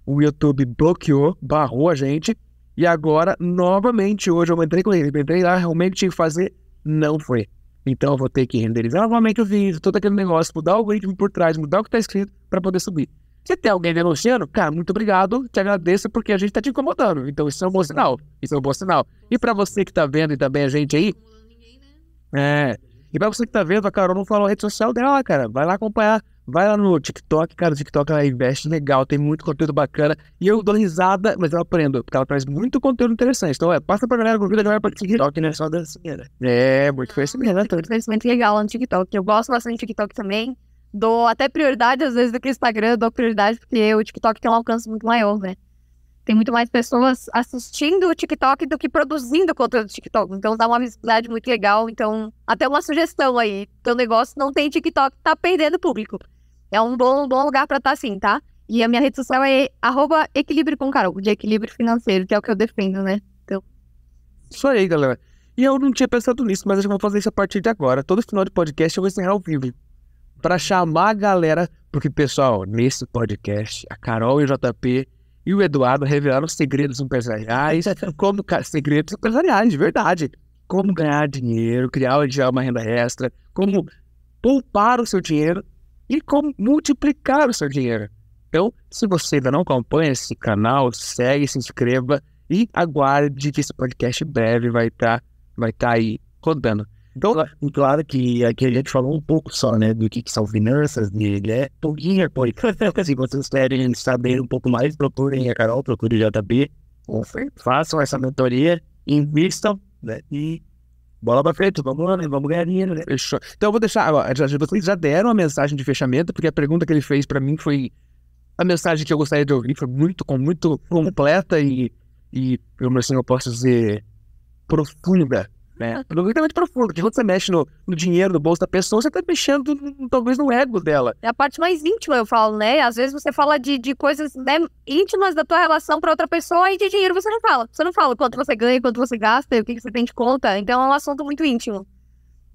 O YouTube bloqueou, barrou a gente. E agora, novamente, hoje eu entrei com ele. Entrei lá, realmente tinha que fazer. Não foi. Então eu vou ter que renderizar novamente o vídeo, todo aquele negócio, mudar o algoritmo por trás, mudar o que tá escrito para poder subir. Se tem alguém denunciando, cara, muito obrigado, te agradeço porque a gente tá te incomodando. Então isso é um bom sinal. Isso é um bom sinal. E para você que tá vendo e também a gente aí. É. E pra você que tá vendo, a Carol não falou a rede social dela, cara. Vai lá acompanhar. Vai lá no TikTok, cara. O TikTok ela investe legal, tem muito conteúdo bacana. E eu dou risada, mas eu aprendo, porque ela traz muito conteúdo interessante. Então, é, passa pra galera, convida a galera pra TikTok, né? Só dancinha, né? É, muito conhecimento, né? Muito conhecimento legal no TikTok. Eu gosto bastante do TikTok também. Dou até prioridade, às vezes, do que o Instagram, dou prioridade, porque o TikTok tem um alcance muito maior, né? Tem muito mais pessoas assistindo o TikTok do que produzindo conteúdo do TikTok. Então dá uma visibilidade muito legal. Então, até uma sugestão aí. Teu negócio não tem TikTok, tá perdendo público. É um bom, bom lugar pra estar assim, tá? E a minha rede social é arroba equilíbrio com Carol, de equilíbrio financeiro, que é o que eu defendo, né? Então, Isso aí, galera. E eu não tinha pensado nisso, mas eu vou fazer isso a partir de agora. Todo final de podcast eu vou encerrar ao vivo. Pra chamar a galera, porque, pessoal, nesse podcast, a Carol e o JP e o Eduardo revelaram segredos empresariais, como segredos empresariais, de verdade. Como ganhar dinheiro, criar uma renda extra, como poupar o seu dinheiro e como multiplicar o seu dinheiro. Então, se você ainda não acompanha esse canal, segue, se inscreva e aguarde que esse podcast breve vai estar vai tá aí rodando. Então, claro que aqui a gente falou um pouco só, né, do que, que são finanças, de, né, pouquinho, pô. Se vocês querem saber um pouco mais, procurem a Carol, procurem o JB, façam essa mentoria, invistam, né, e bola pra frente, vamos lá, né, vamos ganhar dinheiro, né. Fechou. Então eu vou deixar. ó, vocês já deram a mensagem de fechamento, porque a pergunta que ele fez pra mim foi a mensagem que eu gostaria de ouvir, foi muito, muito completa e, e eu, assim, eu posso dizer, profunda. Né? Profundamente profunda, porque quando você mexe no, no dinheiro do bolso da pessoa, você tá mexendo no- talvez no ego dela. é a parte mais íntima, eu falo, né? Às vezes você fala de, de coisas né, íntimas da tua relação pra outra pessoa e de dinheiro você não fala. Você não fala quanto você ganha, quanto você gasta, o que, que você tem de conta. Então é um assunto muito íntimo.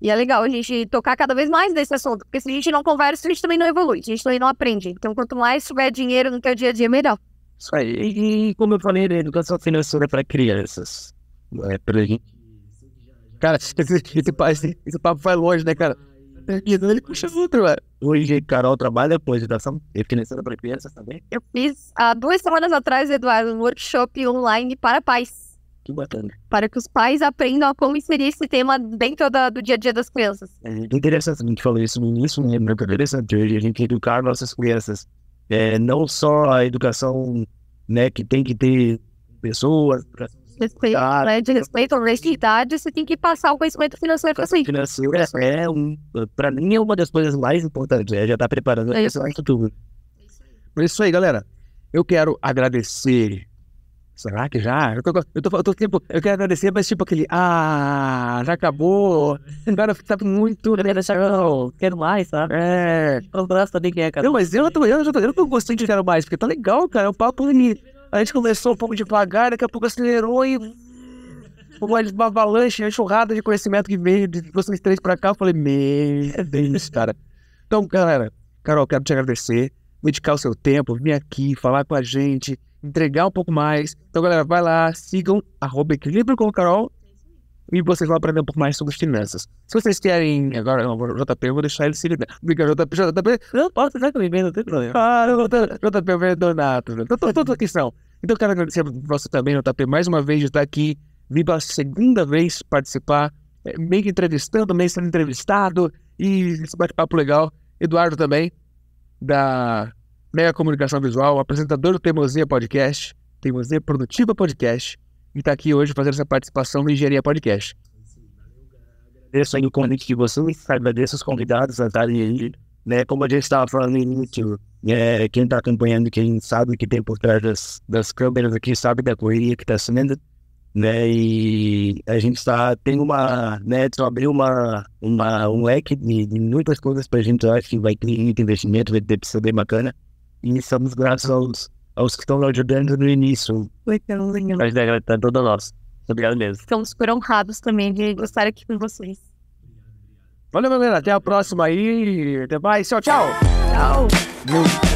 E é legal a gente tocar cada vez mais nesse assunto, porque se a gente não conversa, a gente também não evolui, a gente também não aprende. Então, quanto mais tiver dinheiro no teu dia a dia, melhor. Isso aí. E, e como eu falei, né, educação financeira para crianças. É, pra gente. Cara, esse, esse, esse- papo vai longe, né, cara? E ele puxa outro, velho. Hoje, Carol trabalha com educação financeira para crianças também. Eu fiz há duas semanas atrás, Eduardo, um workshop online para pais. Que bacana. Para que os pais aprendam a como inserir esse tema dentro da- do dia a dia das crianças. É interessante, a gente falou isso no início, né? Muito interessante hoje a gente educar nossas crianças. É, não só a educação né, que tem que ter pessoas, educação Respeito, Ah, né? De respeito, honestidade, você tem que passar o conhecimento financeiro para si. financeira é um, para mim é uma das coisas mais importantes, é já estar preparando É essa tudo. É isso aí, galera. Eu quero agradecer. Será que já? Eu tô, eu tô, eu tô tempo. Eu quero agradecer, mas tipo aquele. Ah, já acabou. Cara, sabe muito. Não, quero mais, sabe? É. Eu gosto também quem é, cara. Não, mas eu, tô, eu, já tô, eu tô gostando de quero mais, porque tá legal, cara. O papo ele. A gente começou um pouco devagar, daqui a pouco acelerou e. Uma, uma avalanche, uma enxurrada de conhecimento que veio de vocês três pra cá. Eu falei, meu Deus, cara. Então, galera, Carol, quero te agradecer, dedicar o seu tempo, vir aqui, falar com a gente, entregar um pouco mais. Então, galera, vai lá, sigam arroba equilíbrio com Carol e vocês vão aprender um pouco mais sobre as finanças. Se vocês querem, agora, JP, eu vou deixar ele se ligar. Obrigado, JP. JP, Não, posso ficar comigo, não tem problema. ah, JP, eu Donato. Todos aqui são. Então, quero agradecer a você também, JP, mais uma vez de estar aqui. Vim pela segunda vez participar, é, meio que entrevistando, meio sendo entrevistado. E esse bate-papo legal. Eduardo também, da Mega Comunicação Visual, apresentador do Teimosia Podcast, Teimosia Produtiva Podcast. E tá aqui hoje fazendo essa participação no Engenharia Podcast. Agradeço aí o convite de vocês, agradeço os convidados a estarem aí, né? Como a gente estava falando no início, é, quem está acompanhando, quem sabe o que tem por trás das, das câmeras aqui, sabe da correria que está sendo. né? E a gente está tem uma, né? Edson abriu uma, uma um leque de, de muitas coisas para a gente. Acho que vai ter muito investimento, vai ter bem bacana. E estamos graças aos, aos que estão nos ajudando no início. Legal, legal. A gente tá toda nossa. Obrigado mesmo. Ficamos super honrados também de estar aqui com vocês. Valeu, galera. Até a próxima aí. Até mais. Tchau, tchau. Tchau. Meu